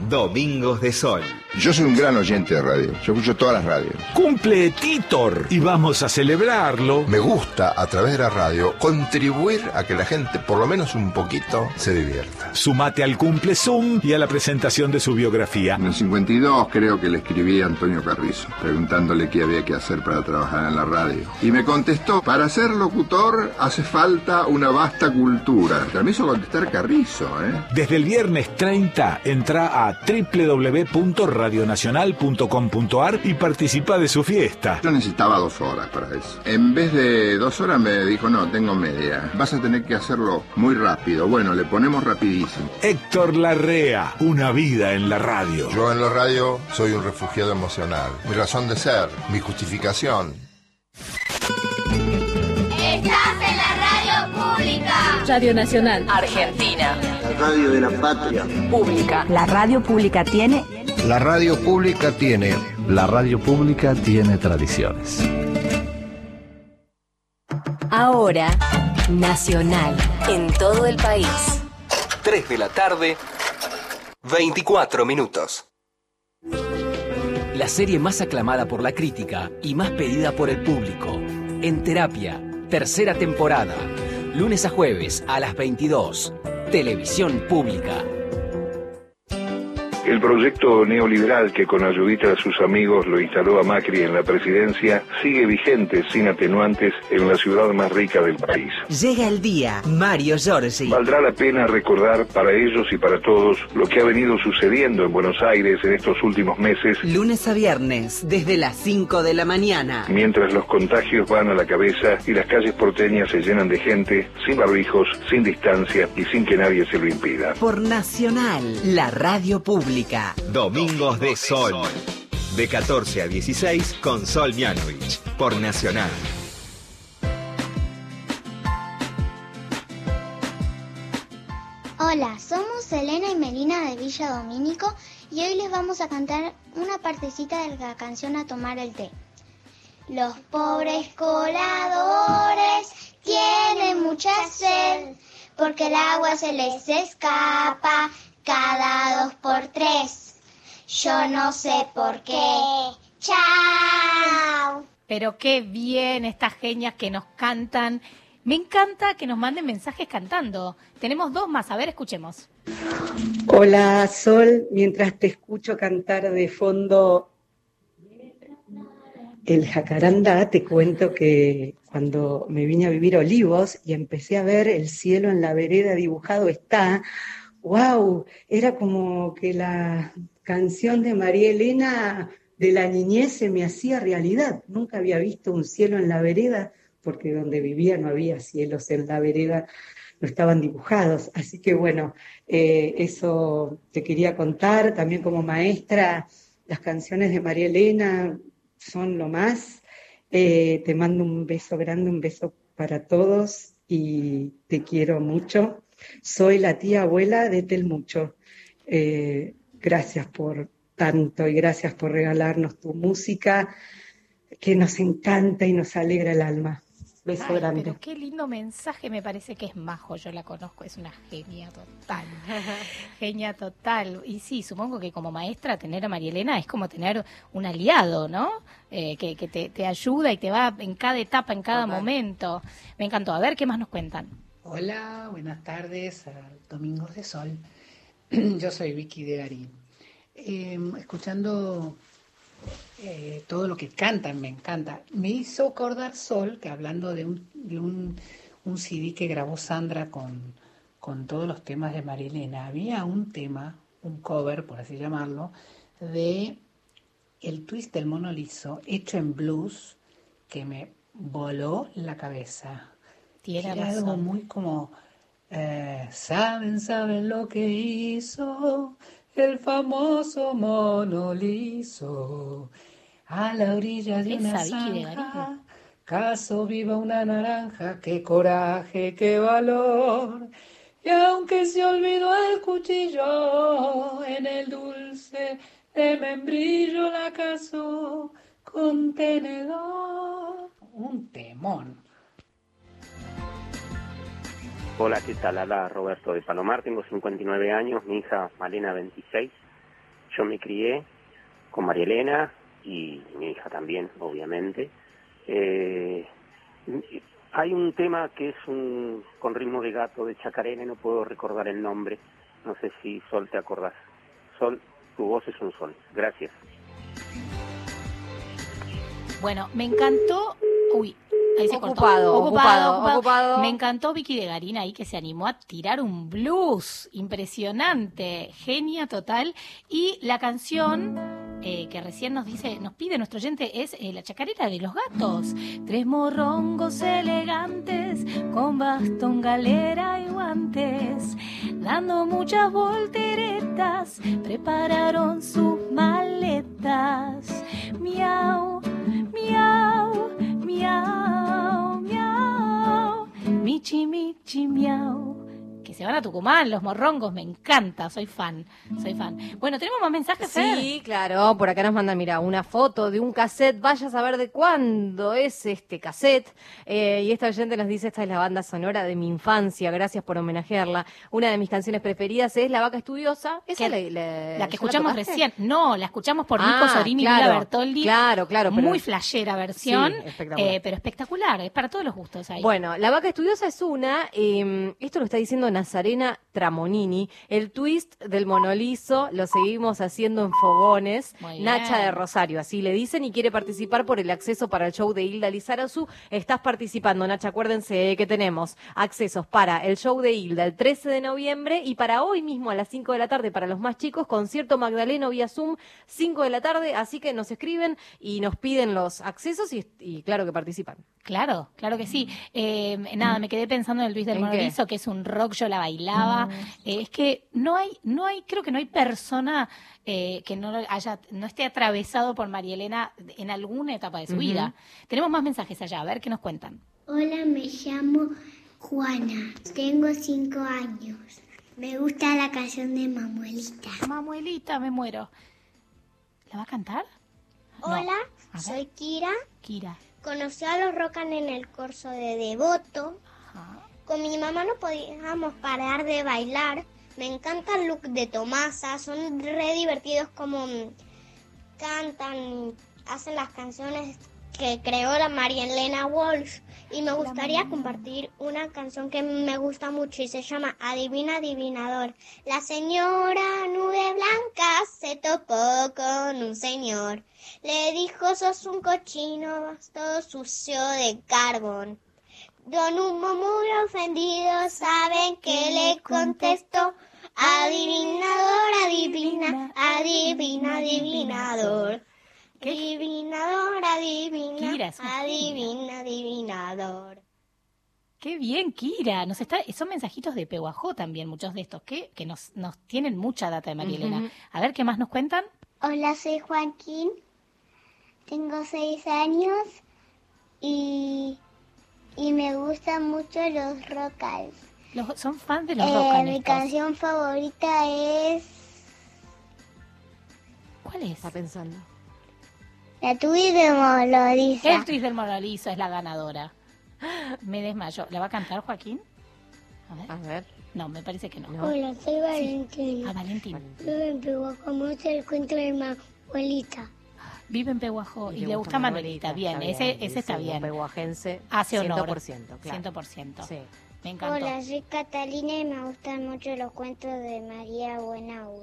Domingos de Sol. Yo soy un gran oyente de radio. Yo escucho todas las radios. Cumple Titor y vamos a celebrarlo. Me gusta, a través de la radio, contribuir a que la gente, por lo menos un poquito, se divierta. Sumate al cumple Zoom y a la presentación de su biografía. En el 52 creo que le escribí a Antonio Carrizo, preguntándole qué había que hacer para trabajar en la radio. Y me contestó, para ser locutor hace falta una vasta cultura. Pero me hizo contestar Carrizo, ¿eh? Desde el viernes 30 entra a www.radionacional.com.ar y participa de su fiesta. Yo necesitaba dos horas para eso. En vez de dos horas me dijo, no, tengo media. Vas a tener que hacerlo muy rápido. Bueno, le ponemos rapidísimo. Héctor Larrea, una vida en la radio. Yo en la radio soy un refugiado emocional. Mi razón de ser, mi justificación. Estás en la radio pública. Radio Nacional. Argentina. La radio de la patria. Pública. La radio pública tiene. La radio pública tiene. La radio pública tiene tradiciones. Ahora, Nacional. En todo el país. 3 de la tarde, 24 minutos. La serie más aclamada por la crítica y más pedida por el público. En terapia, tercera temporada. Lunes a jueves a las 22. Televisión pública. El proyecto neoliberal que con ayudita de sus amigos lo instaló a Macri en la presidencia sigue vigente sin atenuantes en la ciudad más rica del país. Llega el día, Mario Giorgi. Valdrá la pena recordar para ellos y para todos lo que ha venido sucediendo en Buenos Aires en estos últimos meses, Lunes a viernes, desde las 5 de la mañana. mientras los contagios van a la cabeza y las calles porteñas se llenan de gente, sin barbijos, sin distancia y sin que nadie se lo impida. Por Nacional, la radio pública. Domingos de Sol. De 14 a 16 con Sol Mianovich. Por Nacional. Hola, somos Elena y Melina de Villa Domínico y hoy les vamos a cantar una partecita de la canción A tomar el té. Los pobres coladores tienen mucha sed porque el agua se les escapa cada dos por tres. Yo no sé por qué. Chao. Pero qué bien estas genias que nos cantan. Me encanta que nos manden mensajes cantando. Tenemos dos más, a ver, escuchemos. Hola Sol, mientras te escucho cantar de fondo el jacaranda, te cuento que cuando me vine a vivir a Olivos y empecé a ver el cielo en la vereda dibujado está, wow, era como que la canción de María Elena de la niñez se me hacía realidad. Nunca había visto un cielo en la vereda porque donde vivía no había cielos en la vereda, no estaban dibujados. Así que bueno, eh, eso te quería contar. También como maestra, las canciones de María Elena son lo más. Eh, te mando un beso grande, un beso para todos y te quiero mucho. Soy la tía abuela de Telmucho. Eh, gracias por tanto y gracias por regalarnos tu música que nos encanta y nos alegra el alma. Beso Ay, grande. Pero qué lindo mensaje, me parece que es Majo, yo la conozco, es una genia total. genia total. Y sí, supongo que como maestra tener a María Elena es como tener un aliado, ¿no? Eh, que que te, te ayuda y te va en cada etapa, en cada Total. momento. Me encantó. A ver, ¿qué más nos cuentan? Hola, buenas tardes a Domingos de Sol. Yo soy Vicky de Garín. Eh, escuchando eh, todo lo que cantan, me encanta. Me hizo acordar Sol, que hablando de un, de un, un CD que grabó Sandra con, con todos los temas de Marilena, había un tema, un cover, por así llamarlo, de El Twist del Mono Liso, hecho en blues, que me voló la cabeza. Era algo muy como, eh, saben, saben lo que hizo el famoso mono liso a la orilla de una zanja. Caso viva una naranja, qué coraje, qué valor. Y aunque se olvidó el cuchillo en el dulce de membrillo la casó con tenedor. Un temón. Hola, ¿qué tal? Habla Roberto de Palomar, tengo 59 años, mi hija Malena 26. Yo me crié con María Elena y mi hija también, obviamente. Eh, hay un tema que es un con ritmo de gato de Chacarena, no puedo recordar el nombre. No sé si Sol te acordás. Sol, tu voz es un sol. Gracias. Bueno, me encantó. Uy, ahí se cortó. Ocupado, ocupado, ocupado. Me encantó Vicky de Garín ahí que se animó a tirar un blues impresionante, genia total. Y la canción eh, que recién nos dice, nos pide nuestro oyente es eh, la chacarera de los gatos. Tres morrongos elegantes con bastón, galera y guantes, dando muchas volteretas, prepararon sus maletas. Miau, miau, miau, miau, michi, michi, miau. Que se van a Tucumán, los morrongos, me encanta, soy fan, soy fan. Bueno, tenemos más mensajes, Fer? Sí, claro, por acá nos mandan, mira, una foto de un cassette, vaya a saber de cuándo es este cassette. Eh, y esta oyente nos dice, esta es la banda sonora de mi infancia, gracias por homenajearla. Una de mis canciones preferidas es La Vaca Estudiosa. Esa Que- la, la- La que ¿ya escuchamos recién. No, la escuchamos por Ah, Nico Sorini y claro, Lula Bertoldi. claro, claro, pero- Muy flashera versión, Sí, espectacular. eh, pero espectacular. Es para todos los gustos ahí. Bueno, La Vaca Estudiosa es una, eh, esto lo está diciendo Nazaret Magdalena Tramonini. El twist del monolizo lo seguimos haciendo en fogones. Nacha de Rosario, así le dicen, y quiere participar por el acceso para el show de Hilda Lizarazu. Estás participando, Nacha. Acuérdense que tenemos accesos para el show de Hilda el 13 de noviembre y para hoy mismo a las 5 de la tarde para los más chicos, concierto Magdaleno vía Zoom, 5 de la tarde. Así que nos escriben y nos piden los accesos y, y claro que participan. Claro, claro que sí. Eh, nada, me quedé pensando en el Luis del. Monolizo, que es un rock, yo la bailaba. Eh, es que no hay, no hay, creo que no hay persona eh, que no lo haya, no esté atravesado por María Elena en alguna etapa de su vida. Tenemos más mensajes allá, a ver qué nos cuentan. Hola, me llamo Juana. Tengo cinco años. Me gusta la canción de Mamuelita. Mamuelita, me muero. ¿La va a cantar? No. Hola, soy Kira. Kira. Conocí a los Rocan en el curso de Devoto. Con mi mamá no podíamos parar de bailar. Me encanta el look de Tomasa. Son re divertidos como mm, cantan, hacen las canciones que creó la María Elena Walsh. Y me gustaría compartir una canción que me gusta mucho y se llama Adivina Adivinador. La señora Nube Blanca se topó con un señor. Le dijo, sos un cochino, todo sucio de carbón. Don Humo muy ofendido, ¿saben qué le contestó? Adivinador, adivina, adivina, adivinador. Adivinador, adivina, Kira, adivina, adivinador. Qué bien, Kira. Nos está, son mensajitos de Peguajó también, muchos de estos, que, que nos, nos tienen mucha data de María Elena. Ujú. A ver qué más nos cuentan. Hola, soy Joaquín, tengo seis años y, y me gustan mucho los rockals. Los, son fans de los Eh, rock mi canción favorita es ¿Cuál es? Está pensando. La tuya de Moloriza. El twist del Moralizo es la ganadora. Me desmayo. ¿La va a cantar Joaquín? A ver. No, me parece que no. Hola, soy Valentina. Ah, en Pehuajó, me gusta el cuento de mi abuelita. Vive en Peguajó y, le le gusta Manuelita. Manuelita, Bien, está ese, bien, ese está bien. peguajense, Hace honor. 100%, claro. 100%. Sí. Me encantó. Hola, soy Catalina y me gustan mucho los cuentos de María Buenaud.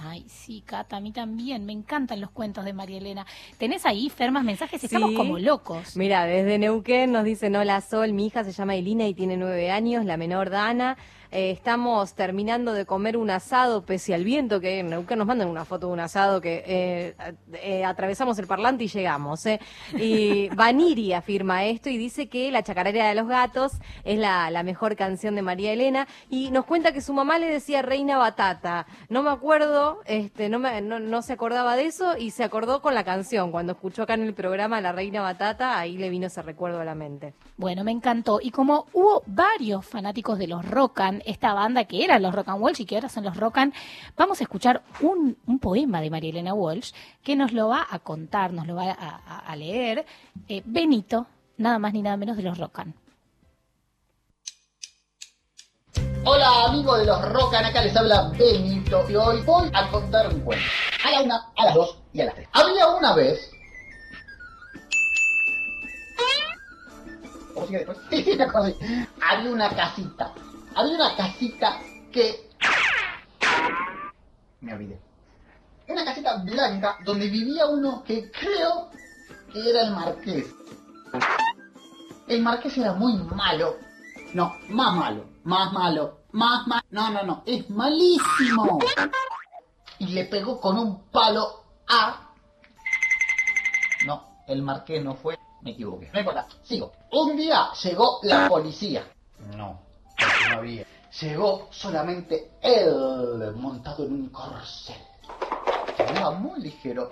Ay, sí, Cata, a mí también. Me encantan los cuentos de María Elena. ¿Tenés ahí, Fer, más mensajes? Estamos Sí. como locos. Mira, desde Neuquén nos dicen, hola Sol, mi hija se llama Elina y tiene nueve años, la menor Dana. Eh, estamos terminando de comer un asado pese al viento, que en Neuquén nos mandan una foto de un asado que eh, eh, atravesamos el parlante y llegamos. ¿eh? Y Vaniri afirma esto y dice que La Chacarera de los Gatos es la, la mejor canción de María Elena y nos cuenta que su mamá le decía Reina Batata. No me acuerdo, este, no, me, no, no se acordaba de eso y se acordó con la canción. Cuando escuchó acá en el programa La Reina Batata, ahí le vino ese recuerdo a la mente. Bueno, me encantó. Y como hubo varios fanáticos de los Rockan, esta banda que eran los Rockan Walsh y que ahora son los Rockan, vamos a escuchar un, poema de María Elena Walsh que nos lo va a contar, nos lo va a, leer eh, Benito, nada más ni nada menos de los Rockan. Hola amigos de los Rocan, acá les habla Benito y hoy voy a contar un cuento. A la una, a las dos y a las tres. Había una vez... ¿Cómo sigue? Sí, sí, me acordé. Había una casita. Había una casita que... Me olvidé. Una casita blanca donde vivía uno que creo que era el marqués. El marqués era muy malo. No, más malo, más malo, más malo. No, no, no, es malísimo. Y le pegó con un palo a... No, el marqués no fue. Me equivoqué. No importa, sigo. Un día llegó la policía. No, no había. Llegó solamente él montado en un corcel. Iba muy ligero,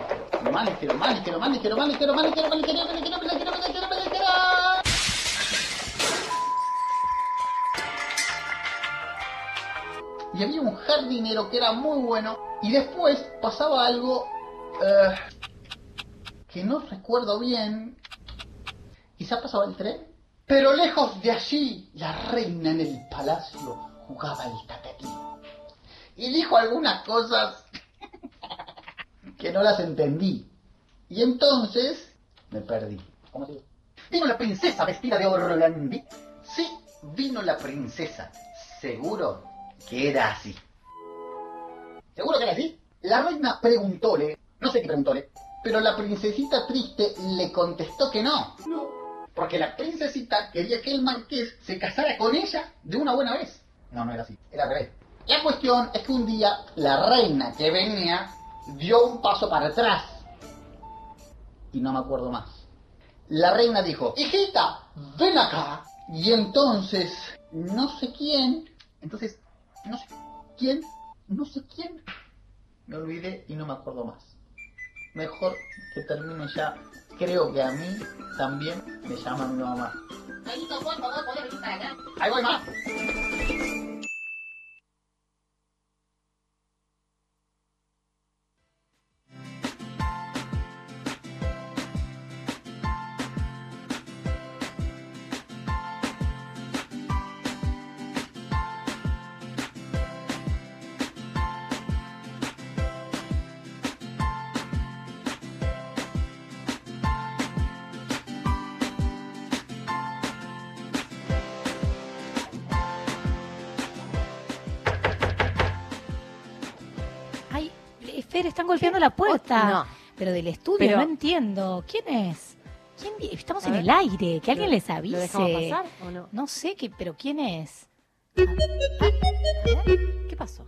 más ligero, más ligero, más ligero, más ligero, más ligero, más ligero, más ligero, más ligero, más ligero, más ligero. y había un jardinero que era muy bueno y después pasaba algo eh, que no recuerdo bien. Quizá pasaba el tren. Pero lejos de allí, la reina en el palacio jugaba el tatetín. Y dijo algunas cosas que no las entendí. Y entonces me perdí. ¿Cómo se dice? Vino la princesa vestida de orlandí. Sí, vino la princesa. seguro que era así. ¿Seguro que era así? La reina preguntóle, no sé qué preguntóle, pero la princesita triste le contestó que no. No. Porque la princesita quería que el marqués se casara con ella de una buena vez. No, no era así, era al revés. La cuestión es que un día la reina que venía dio un paso para atrás. Y no me acuerdo más. La reina dijo, hijita, ven acá. Y entonces, no sé quién, entonces, no sé quién, no sé quién, me olvidé y no me acuerdo más. Mejor que termine ya. Creo que a mí también me llama mi mamá. Ahí voy más. Están golpeando la puerta. No. Pero del estudio, Pero- no entiendo. ¿Quién es? ¿Quién vi- Estamos A en ver. el aire, que alguien ¿Lo- les lo avise. dejamos pasar o no? No sé, qué, pero ¿quién es? Ver, ¿Qué pasó?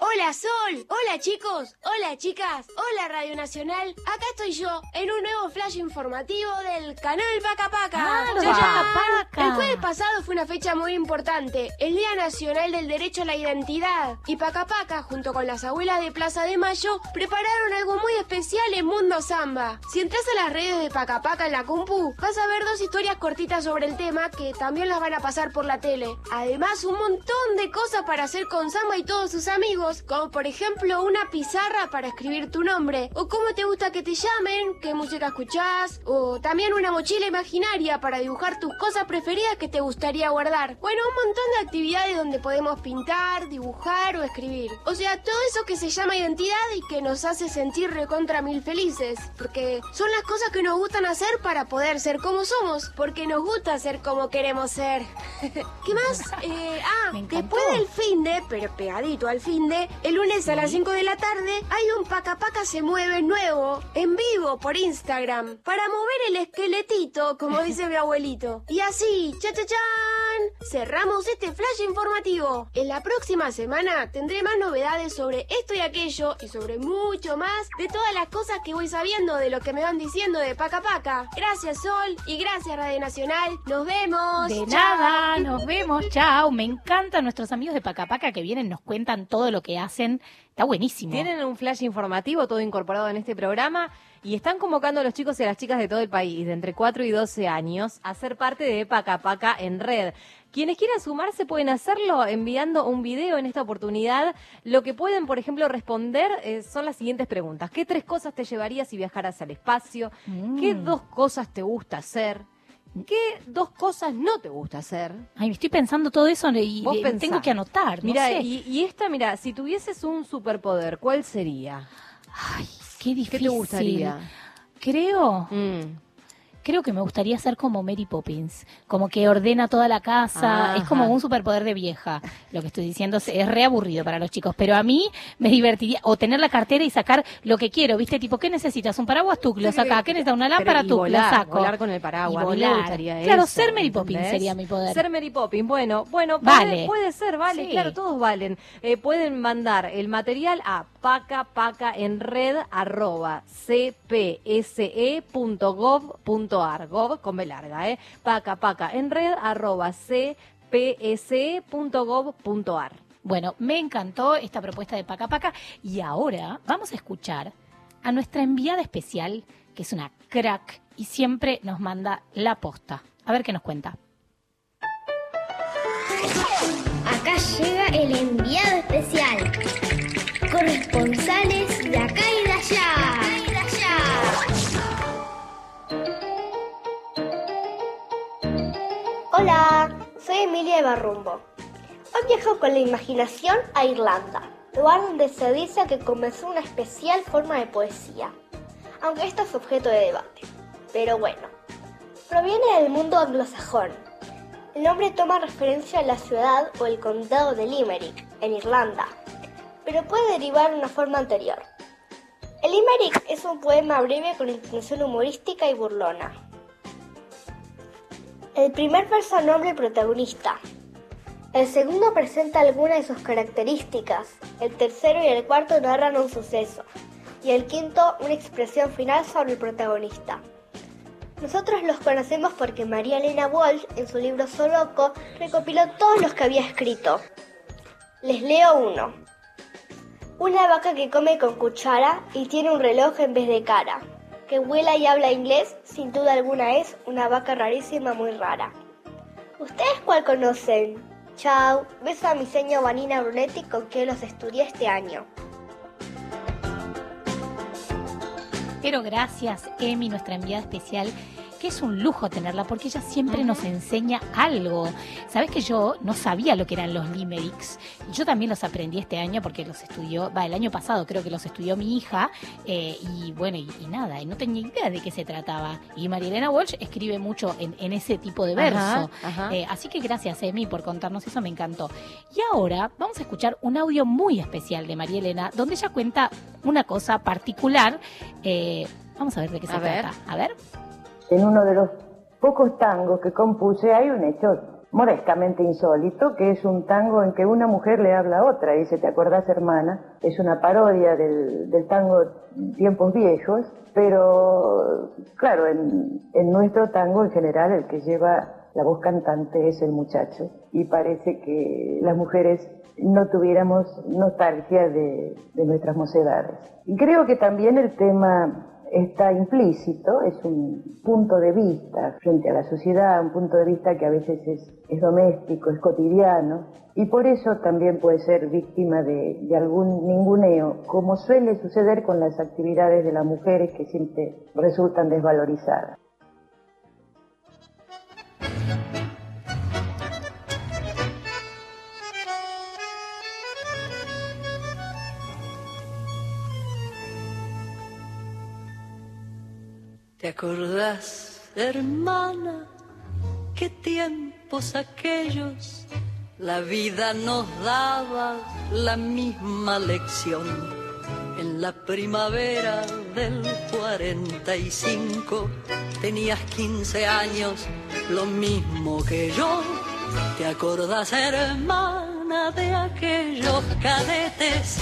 Hola Sol, hola chicos, hola chicas, hola Radio Nacional. Acá estoy yo en un nuevo flash informativo del canal Paca Paca. Ah. El jueves pasado fue una fecha muy importante, el Día Nacional del Derecho a la Identidad. Y Paca Paca, junto con las abuelas de Plaza de Mayo, prepararon algo muy especial en Mundo Samba. Si entras a las redes de Paca Paca en la compu, vas a ver dos historias cortitas sobre el tema que también las van a pasar por la tele. Además, un montón de cosas para hacer con Samba y todos sus amigos, como por ejemplo una pizarra para escribir tu nombre, o cómo te gusta que te llamen, qué música escuchás, o también una mochila imaginaria para dibujar tus cosas preferidas que te gustaría guardar. Bueno, un montón de actividades donde podemos pintar, dibujar o escribir. O sea, todo eso que se llama identidad y que nos hace sentir recontra mil felices, porque son las cosas que nos gustan hacer para poder ser como somos, porque nos gusta ser como queremos ser. ¿Qué más? Eh, ah, después del fin de, pero pegadito al fin de, el lunes a las 5 de la tarde hay un Paca Paca se mueve nuevo, en vivo por Instagram, para mover el esqueletito, como dice mi abuelito. Y así, cha cha chan, cerramos este flash informativo. En la próxima semana tendré más novedades sobre esto y aquello y sobre mucho más de todas las cosas que voy sabiendo de lo que me van diciendo de Paca Paca. Gracias Sol y gracias Radio Nacional. Nos vemos. De Chao. nada, nos vemos, chao. Me encantan nuestros amigos de Paca Paca que vienen, nos cuentan todo lo que hacen. Está buenísimo. Tienen un flash informativo todo incorporado en este programa y están convocando a los chicos y a las chicas de todo el país, de entre 4 y 12 años, a ser parte de Paca Paca en red. Quienes quieran sumarse pueden hacerlo enviando un video en esta oportunidad. Lo que pueden, por ejemplo, responder eh, son las siguientes preguntas. ¿Qué tres cosas te llevarías si viajaras al espacio? ¿Qué Mm. dos cosas te gusta hacer? ¿Qué dos cosas no te gusta hacer? Ay, estoy pensando todo eso y Vos tengo que anotar. no Mira, y, y esta, mira, si tuvieses un superpoder, ¿cuál sería? Qué difícil. ¿Qué te gustaría? Creo. Mm. Creo que me gustaría ser como Mary Poppins, como que ordena toda la casa, Ajá. es como un superpoder de vieja. Lo que estoy diciendo es, es re aburrido para los chicos, pero a mí me divertiría o tener la cartera y sacar lo que quiero, ¿viste? Tipo, ¿qué necesitas? Un paraguas, tú lo sacás, ¿qué necesitas? Una lámpara, tú volar, lo saco. volar con el paraguas, Y me volar. gustaría Claro, eso, ser Mary Poppins ¿entendés? sería mi poder. Ser Mary Poppins, bueno, bueno, Vale. puede, puede ser, vale, Sí. claro, todos valen. Eh, pueden mandar el material a paca paca en red arroba cpse.gov.ar, gov con B larga, eh, paca paca en red arroba cpse.gov.ar. Bueno, me encantó esta propuesta de Paca Paca y ahora vamos a escuchar a nuestra enviada especial, que es una crack y siempre nos manda la posta. A ver qué nos cuenta. Acá llega el enviado especial. Corresponsales de acá y Hola, soy Emilia Barrumbo. Hoy viajo con la imaginación a Irlanda, lugar donde se dice que comenzó una especial forma de poesía, aunque esto es objeto de debate. Pero bueno, proviene del mundo anglosajón El nombre toma referencia a la ciudad o el condado de Limerick, en Irlanda, pero puede derivar de una forma anterior. El Limerick es un poema breve con intención humorística y burlona. El primer verso nombra al protagonista. El segundo presenta algunas de sus características. El tercero y el cuarto narran un suceso. Y el quinto una expresión final sobre el protagonista. Nosotros los conocemos porque María Elena Walsh, en su libro Soloco, recopiló todos los que había escrito. Les leo uno. Una vaca que come con cuchara y tiene un reloj en vez de cara. Que vuela y habla inglés, sin duda alguna es una vaca rarísima muy rara. ¿Ustedes cuál conocen? Chao, beso a mi señor Vanina Brunetti con quien los estudié este año. Pero gracias, Emi, nuestra enviada especial que es un lujo tenerla porque ella siempre nos enseña algo. Sabes que yo no sabía lo que eran los limericks. Yo también los aprendí este año porque los estudió, va, el año pasado creo que los estudió mi hija eh, y bueno, y, nada, y no tenía idea de qué se trataba. Y Marielena Walsh escribe mucho en, ese tipo de verso. Eh, así que gracias, Emi, por contarnos eso, me encantó. Y ahora vamos a escuchar un audio muy especial de María Elena, donde ella cuenta una cosa particular. Eh, vamos a ver de qué se trata. A ver. En uno de los pocos tangos que compuse hay un hecho modestamente insólito, que es un tango en que una mujer le habla a otra, y dice, ¿te acordás hermana? Es una parodia del, tango Tiempos Viejos, pero claro, en, nuestro tango en general el que lleva la voz cantante es el muchacho, y parece que las mujeres no tuviéramos nostalgia de, de nuestras mocedades. Y creo que también el tema está implícito, es un punto de vista frente a la sociedad, un punto de vista que a veces es, doméstico, es cotidiano, y por eso también puede ser víctima de, de, algún ninguneo, como suele suceder con las actividades de las mujeres que siempre resultan desvalorizadas. ¿Te acordás, hermana, qué tiempos aquellos? La vida nos daba la misma lección. En la primavera del 45 tenías 15 años, lo mismo que yo. ¿Te acordás, hermana, de aquellos cadetes?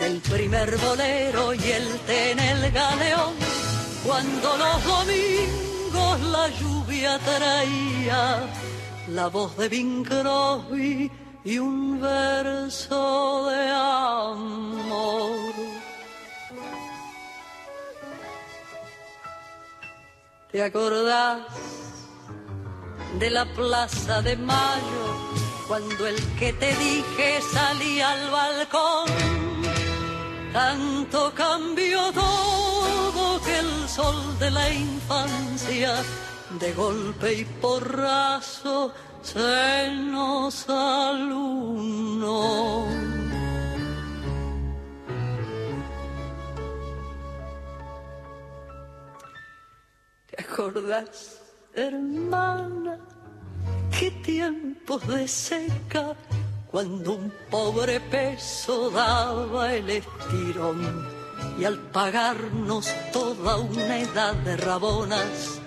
Del primer bolero y el té en el galeón cuando los domingos la lluvia traía la voz de Bing Crosby y un verso de amor. ¿Te acordás de la plaza de mayo cuando el que te dije salía al balcón? Tanto cambió todo que el sol de la infancia de golpe y porrazo se nos alunó. ¿Te acordás, hermana, qué tiempos de seca cuando un pobre peso daba el estirón y al pagarnos toda una edad de rabonas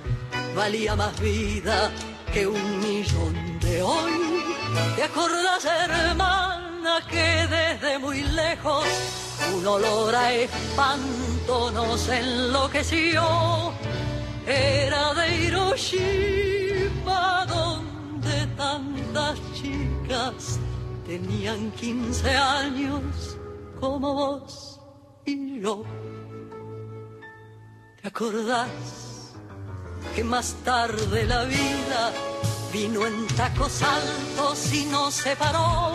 valía más vida que un millón de hoy. ¿Te acordás, hermana, que desde muy lejos un olor a espanto nos enloqueció? Era de Hiroshima donde tantas chicas tenían 15 años como vos ¿Te acordás que más tarde la vida vino en tacos altos y nos separó?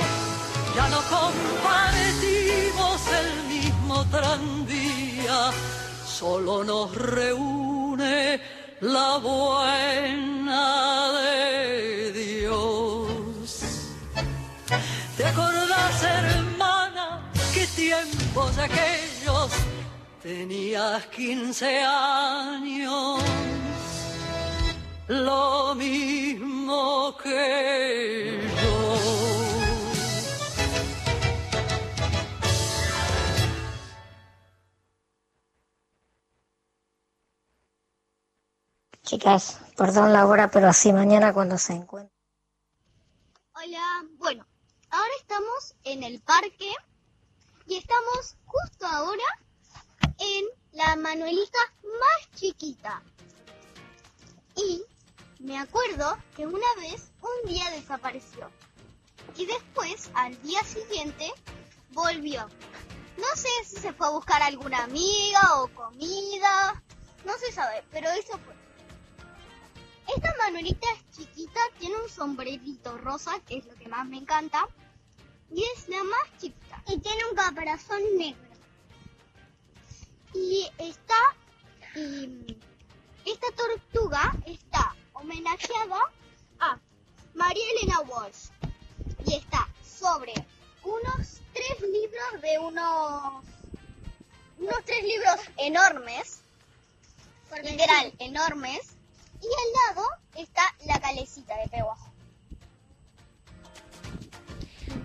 Ya no compartimos el mismo tranvía, solo nos reúne la buena de Dios. ¿Te acordás, hermana, qué tiempos aquellos? Tenías 15 años. lo mismo que yo. Chicas, perdón la hora, pero así mañana cuando se encuentren. Hola, bueno, ahora estamos en el parque y estamos justo ahora en la Manuelita más chiquita. Y me acuerdo que una vez un día desapareció y después al día siguiente volvió. No sé si se fue a buscar alguna amiga o comida, no se sabe, pero eso fue. Esta Manuelita es chiquita, tiene un sombrerito rosa, que es lo que más me encanta, y es la más chiquita. Y tiene un caparazón negro. Y está, y esta tortuga está homenajeada a María Elena Walsh. Y está sobre unos tres libros de unos, unos tres libros enormes, literal, enormes, y al lado está la calecita de Peguajo.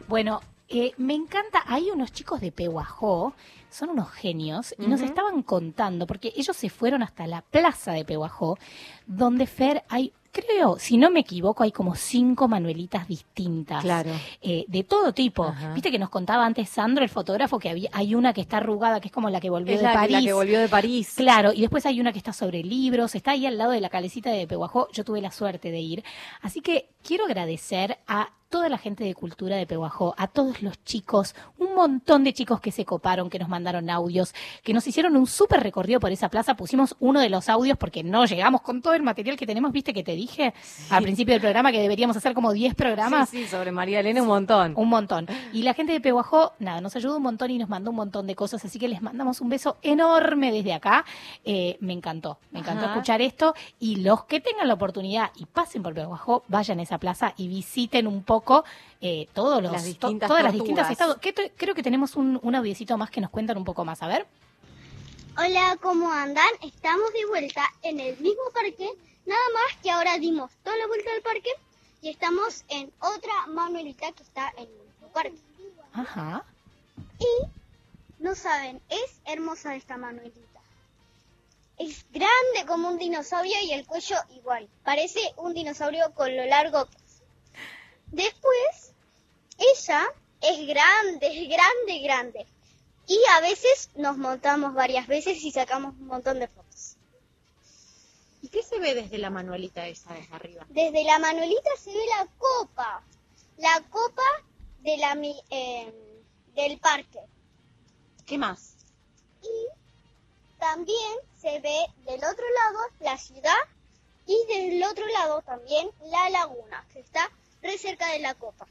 Bueno, eh, me encanta, hay unos chicos de Pehuajó, son unos genios, y nos estaban contando, porque ellos se fueron hasta la plaza de Pehuajó, donde Fer hay, creo, si no me equivoco, hay como cinco manuelitas distintas. Claro. eh, de todo tipo. Ajá. Viste que nos contaba antes Sandro, el fotógrafo, que había, hay una que está arrugada, que es como la que volvió Es de la, París. la que volvió de París. Claro, y después hay una que está sobre libros, está ahí al lado de la calecita de Pehuajó, yo tuve la suerte de ir. Así que quiero agradecer a toda la gente de cultura de Pehuajó, a todos los chicos, un montón de chicos que se coparon, que nos mandaron audios, que nos hicieron un súper recorrido por esa plaza, pusimos uno de los audios porque no llegamos con todo el material que tenemos, viste que te dije al principio del programa que deberíamos hacer como 10 programas. Sí, sí, sobre María Elena un montón. Un montón. Y la gente de Pehuajó, nada, nos ayudó un montón y nos mandó un montón de cosas, así que les mandamos un beso enorme desde acá. Eh, me encantó, me encantó Ajá. escuchar esto. Y los que tengan la oportunidad y pasen por Pehuajó, vayan a esa plaza y visiten un poco eh, todos los, Las to- todas las distintas estados. Que te- creo que tenemos un, un audiecito más que nos cuentan un poco más. A ver. Hola, ¿cómo andan? Estamos de vuelta en el mismo parque, nada más que ahora dimos toda la vuelta al parque y estamos en otra Manuelita que está en el mismo parque. Ajá. Y, no saben, es hermosa esta Manuelita. Es grande como un dinosaurio y el cuello igual. Parece un dinosaurio con lo largo. Después, ella es grande, es grande, grande. Y a veces nos montamos varias veces y sacamos un montón de fotos. ¿Y qué se ve desde la manuelita esa desde arriba? Desde la Manuelita se ve la copa. La copa de la, eh, del parque. ¿Qué más? Y también se ve del otro lado la ciudad y del otro lado también la laguna, que está re cerca de la copa.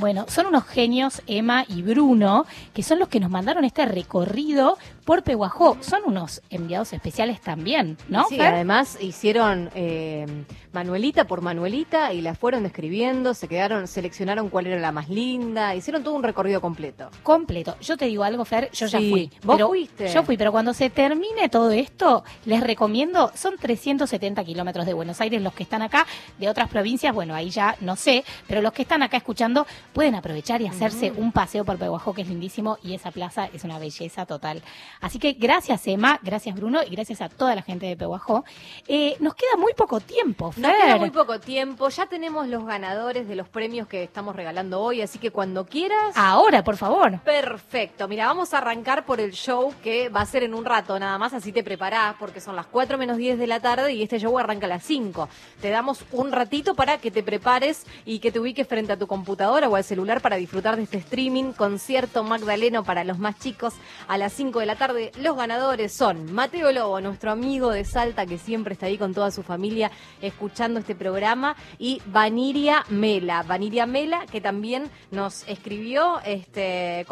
Bueno, son unos genios, Emma y Bruno, que son los que nos mandaron este recorrido por Pehuajó. Son unos enviados especiales también, ¿no? Sí, Fer? además hicieron eh, Manuelita por Manuelita y la fueron describiendo, se quedaron, seleccionaron cuál era la más linda, hicieron todo un recorrido completo. completo. Yo te digo algo, Fer, yo ya fui. ¿Vos Pero- fuiste? Yo fui, pero cuando se termine todo esto, les recomiendo, son 370 kilómetros de Buenos Aires los que están acá, de otras provincias, bueno, ahí ya no sé, pero los que están acá escuchando pueden aprovechar y hacerse un paseo por Pehuajó, que es lindísimo, y esa plaza es una belleza total. Así que gracias, Emma, gracias, Bruno, y gracias a toda la gente de Pehuajó. Eh, nos queda muy poco tiempo, Fer. Nos queda muy poco tiempo, ya tenemos los ganadores de los premios que estamos regalando hoy, así que cuando quieras... Ahora, por favor. Perfecto, mira, vamos a arrancar por el show que va a ser en un rato nada más, así te preparás, porque son las 4 menos 10 de la tarde y este show arranca a las 5. Te damos un ratito para que te prepares y que te ubiques frente a tu computadora o al celular para disfrutar de este streaming, concierto Magdaleno para los más chicos a las 5 de la tarde. Los ganadores son Mateo Lobo, nuestro amigo de Salta que siempre está ahí con toda su familia escuchando este programa, y Vaniria Mela. Vaniria Mela, que también nos escribió este, eh,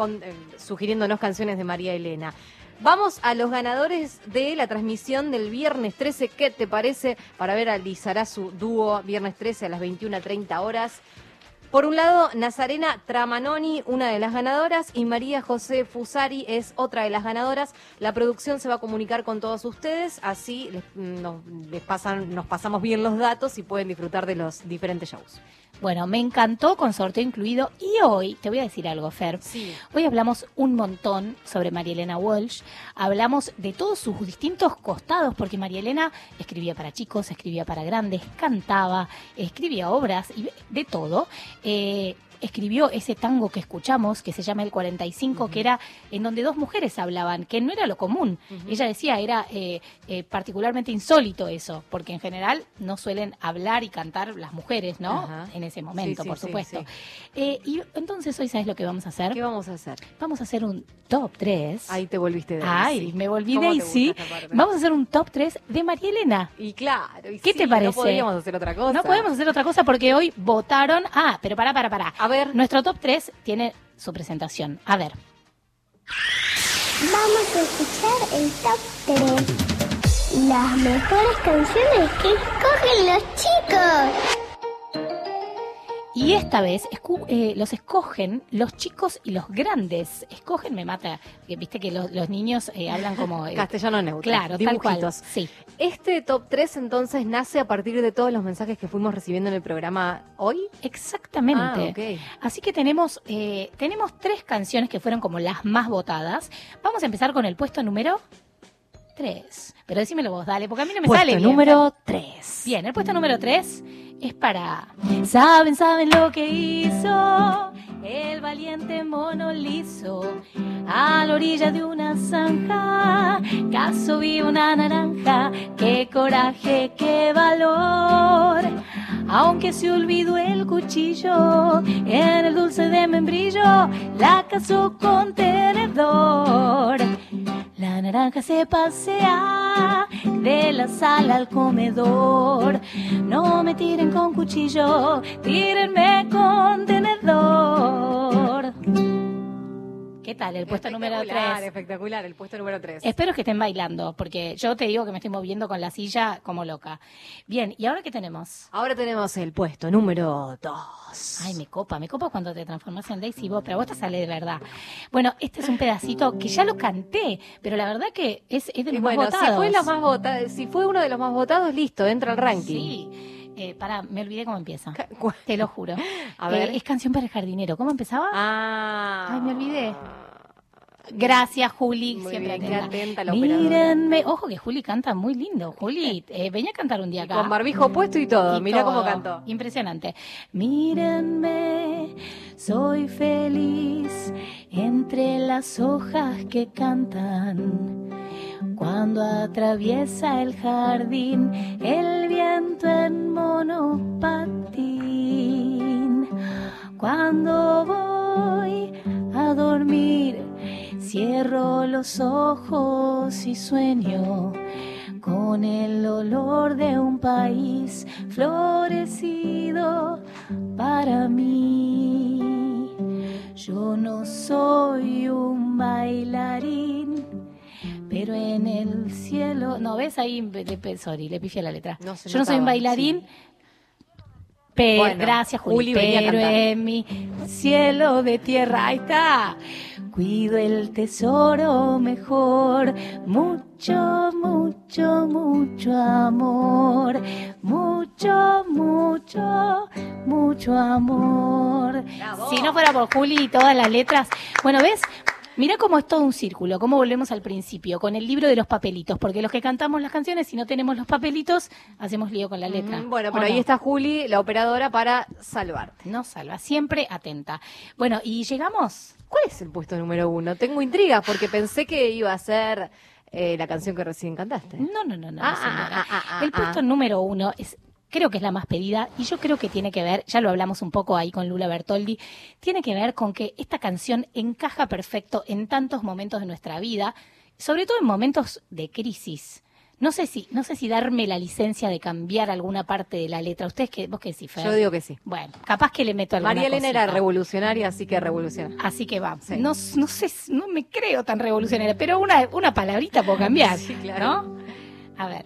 sugiriéndonos canciones de María Elena. Vamos a los ganadores de la transmisión del viernes 13. ¿Qué te parece? Para ver a Lizarazu dúo viernes 13 a las 21.30 horas. Por un lado, Nazarena Tramanoni, una de las ganadoras, y María José Fusari es otra de las ganadoras. La producción se va a comunicar con todos ustedes, así les, les pasan, nos pasamos bien los datos y pueden disfrutar de los diferentes shows. Bueno, me encantó con sorteo incluido y hoy te voy a decir algo, Fer. Sí. Hoy hablamos un montón sobre María Elena Walsh, hablamos de todos sus distintos costados, porque María Elena escribía para chicos, escribía para grandes, cantaba, escribía obras y de todo. Eh, escribió ese tango que escuchamos, que se llama El 45, que era en donde dos mujeres hablaban, que no era lo común. Ella decía, era eh, eh, particularmente insólito eso, porque en general no suelen hablar y cantar las mujeres, ¿no? En ese momento, Sí, por sí, supuesto. sí. Eh, y entonces hoy, ¿sabes lo que vamos a hacer? ¿Qué vamos a hacer? Vamos a hacer un top 3. Ahí te volviste Daisy. Ay, me volví ¿Cómo te Daisy. Vamos a hacer un top 3 de María Elena. Y claro, y ¿Qué te parece? No podríamos hacer otra cosa. No podemos hacer otra cosa porque hoy votaron. Ah, pero para, para, para. Ver. Nuestro top 3 tiene su presentación. A ver. Vamos a escuchar el top 3. Las mejores canciones que escogen los chicos. Y esta vez escu- eh, los escogen los chicos y los grandes. Escogen, me mata. Viste que los, los niños eh, hablan como. eh, Castellano neutro. Claro, tal cual. dibujitos. Sí. Este top 3 entonces nace a partir de todos los mensajes que fuimos recibiendo en el programa hoy. Exactamente. Ah. Así que tenemos, eh, tenemos tres canciones que fueron como las más votadas. Vamos a empezar con el puesto número 3. Pero decímelo vos, dale, porque a mí no me Puesto sale bien. número 3. Bien, el puesto número 3 es para... Saben, saben lo que hizo el valiente mono liso a la orilla de una zanja. Caso vi una naranja, qué coraje, qué valor. Aunque se olvidó el cuchillo en el dulce de membrillo, la cazó con tenedor. La naranja se pasea de la sala al comedor. No me tiren con cuchillo, tírenme con tenedor. ¿Qué tal el puesto número Espectacular, 3? Espectacular, el puesto número 3. Espero que estén bailando, porque yo te digo que me estoy moviendo con la silla como loca. Bien, ¿y ahora qué tenemos? Ahora tenemos el puesto número 2. Ay, me copa, me copa cuando te transformas en Daisy vos, pero vos te sale de verdad. Bueno, este es un pedacito que ya lo canté, pero la verdad que es, es de los bueno, más si votados. fue, los más vota- si fue uno de los más votados, listo, entra al ranking. Sí. Eh, pará, me olvidé cómo empieza. Te lo juro. A ver. Eh, es canción para el jardinero. ¿Cómo empezaba? Ah. Ay, me olvidé. Gracias, Juli. Muy siempre bien, atenta. la. Mírenme. Ojo que Juli canta muy lindo. Juli, eh, venía a cantar un día acá. Con barbijo puesto y todo. Y Mirá cómo cantó. Impresionante. Mírenme, soy feliz entre las hojas que cantan. Cuando atraviesa el jardín el viento en monopatín. Cuando voy a dormir, cierro los ojos y sueño con el olor de un país florecido para mí. Yo no soy un bailarín, pero en el cielo. No, ves ahí, sorry, le pifié la letra. No Yo no soy un bailarín. Pero, Bueno, gracias, Juli. Juli pero en mi cielo de tierra, ahí está. Cuido el tesoro mejor. Mucho, mucho, mucho amor. Mucho, mucho, mucho amor. Si no fuera por Juli y todas las letras. Bueno, ¿ves? Mira cómo es todo un círculo, cómo volvemos al principio, con el libro de los papelitos, porque los que cantamos las canciones, si no tenemos los papelitos, hacemos lío con la letra. Mm, Bueno, ¿O pero ahí no? está Juli, la operadora, para salvarte. No salva, siempre atenta. Bueno, y llegamos. ¿Cuál es el puesto número uno? Tengo intrigas porque pensé que iba a ser eh, la canción que recién cantaste. No, no, no, no. Ah, señora. ah, ah, ah, el puesto número uno es. Creo que es la más pedida y yo creo que tiene que ver, ya lo hablamos un poco ahí con Lula Bertoldi, tiene que ver con que esta canción encaja perfecto en tantos momentos de nuestra vida, sobre todo en momentos de crisis. No sé si, no sé si darme la licencia de cambiar alguna parte de la letra. ¿Ustedes qué, vos qué decís, Fer? Yo digo que sí. Bueno, capaz que le meto alguna María Elena era revolucionaria, así que revoluciona. Así que va. No, no sé, no me creo tan revolucionaria, pero una, una palabrita puedo cambiar. Sí, claro. ¿No? A ver.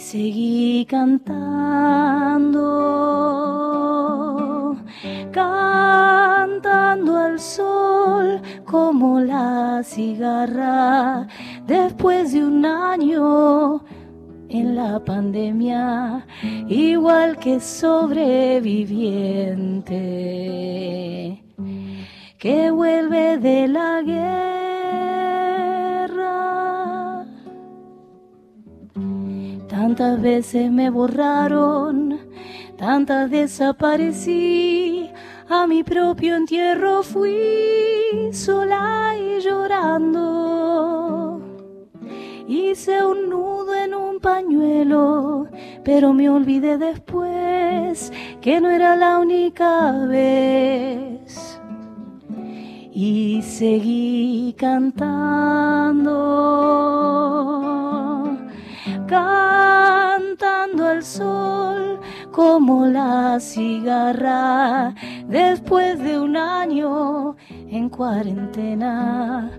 Seguí cantando, cantando al sol como la cigarra después de un año en la pandemia, igual que sobreviviente que vuelve de la guerra. Tantas veces me borraron, tantas desaparecí, a mi propio entierro fui sola y llorando. Hice un nudo en un pañuelo, pero me olvidé después que no era la única vez. Y seguí cantando, cantando al sol como la cigarra después de un año en cuarentena,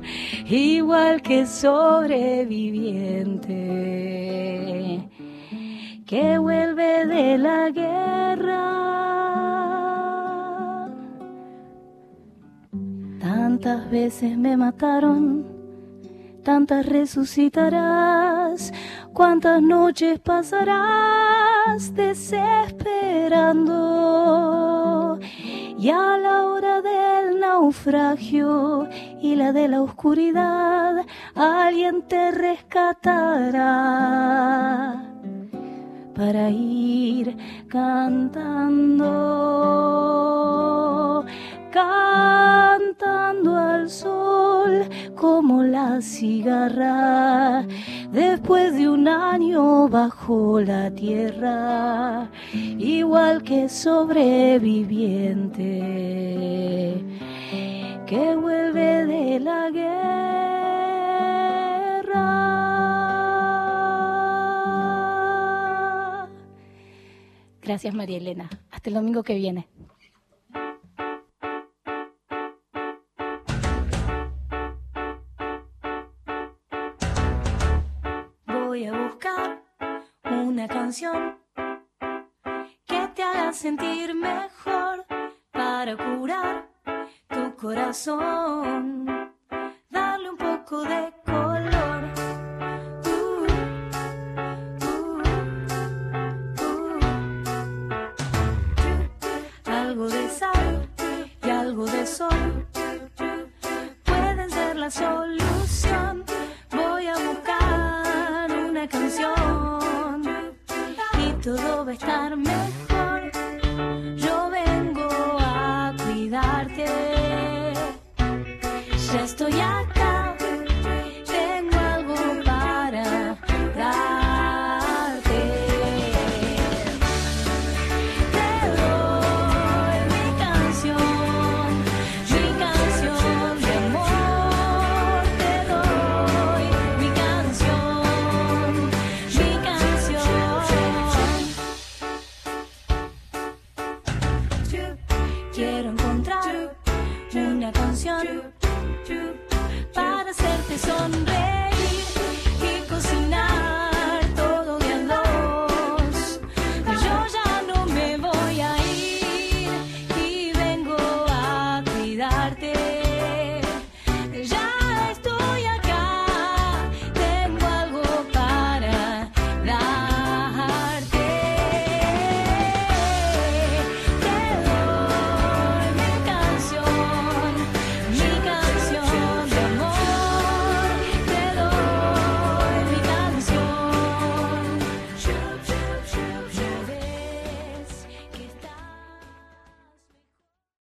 igual que sobreviviente que vuelve de la guerra. Tantas veces me mataron, tantas resucitarás, cuántas noches pasarás desesperando. Y a la hora del naufragio y la de la oscuridad, alguien te rescatará para ir cantando, cantando al sol como la cigarra después de un año bajo la tierra, igual que sobreviviente que vuelve de la guerra. Gracias, María Elena. Hasta el domingo que viene. Una canción que te haga sentir mejor para curar tu corazón, darle un poco de color. Algo de sal y algo de sol pueden ser la solución. Voy a buscar una canción todo va a estar mejor.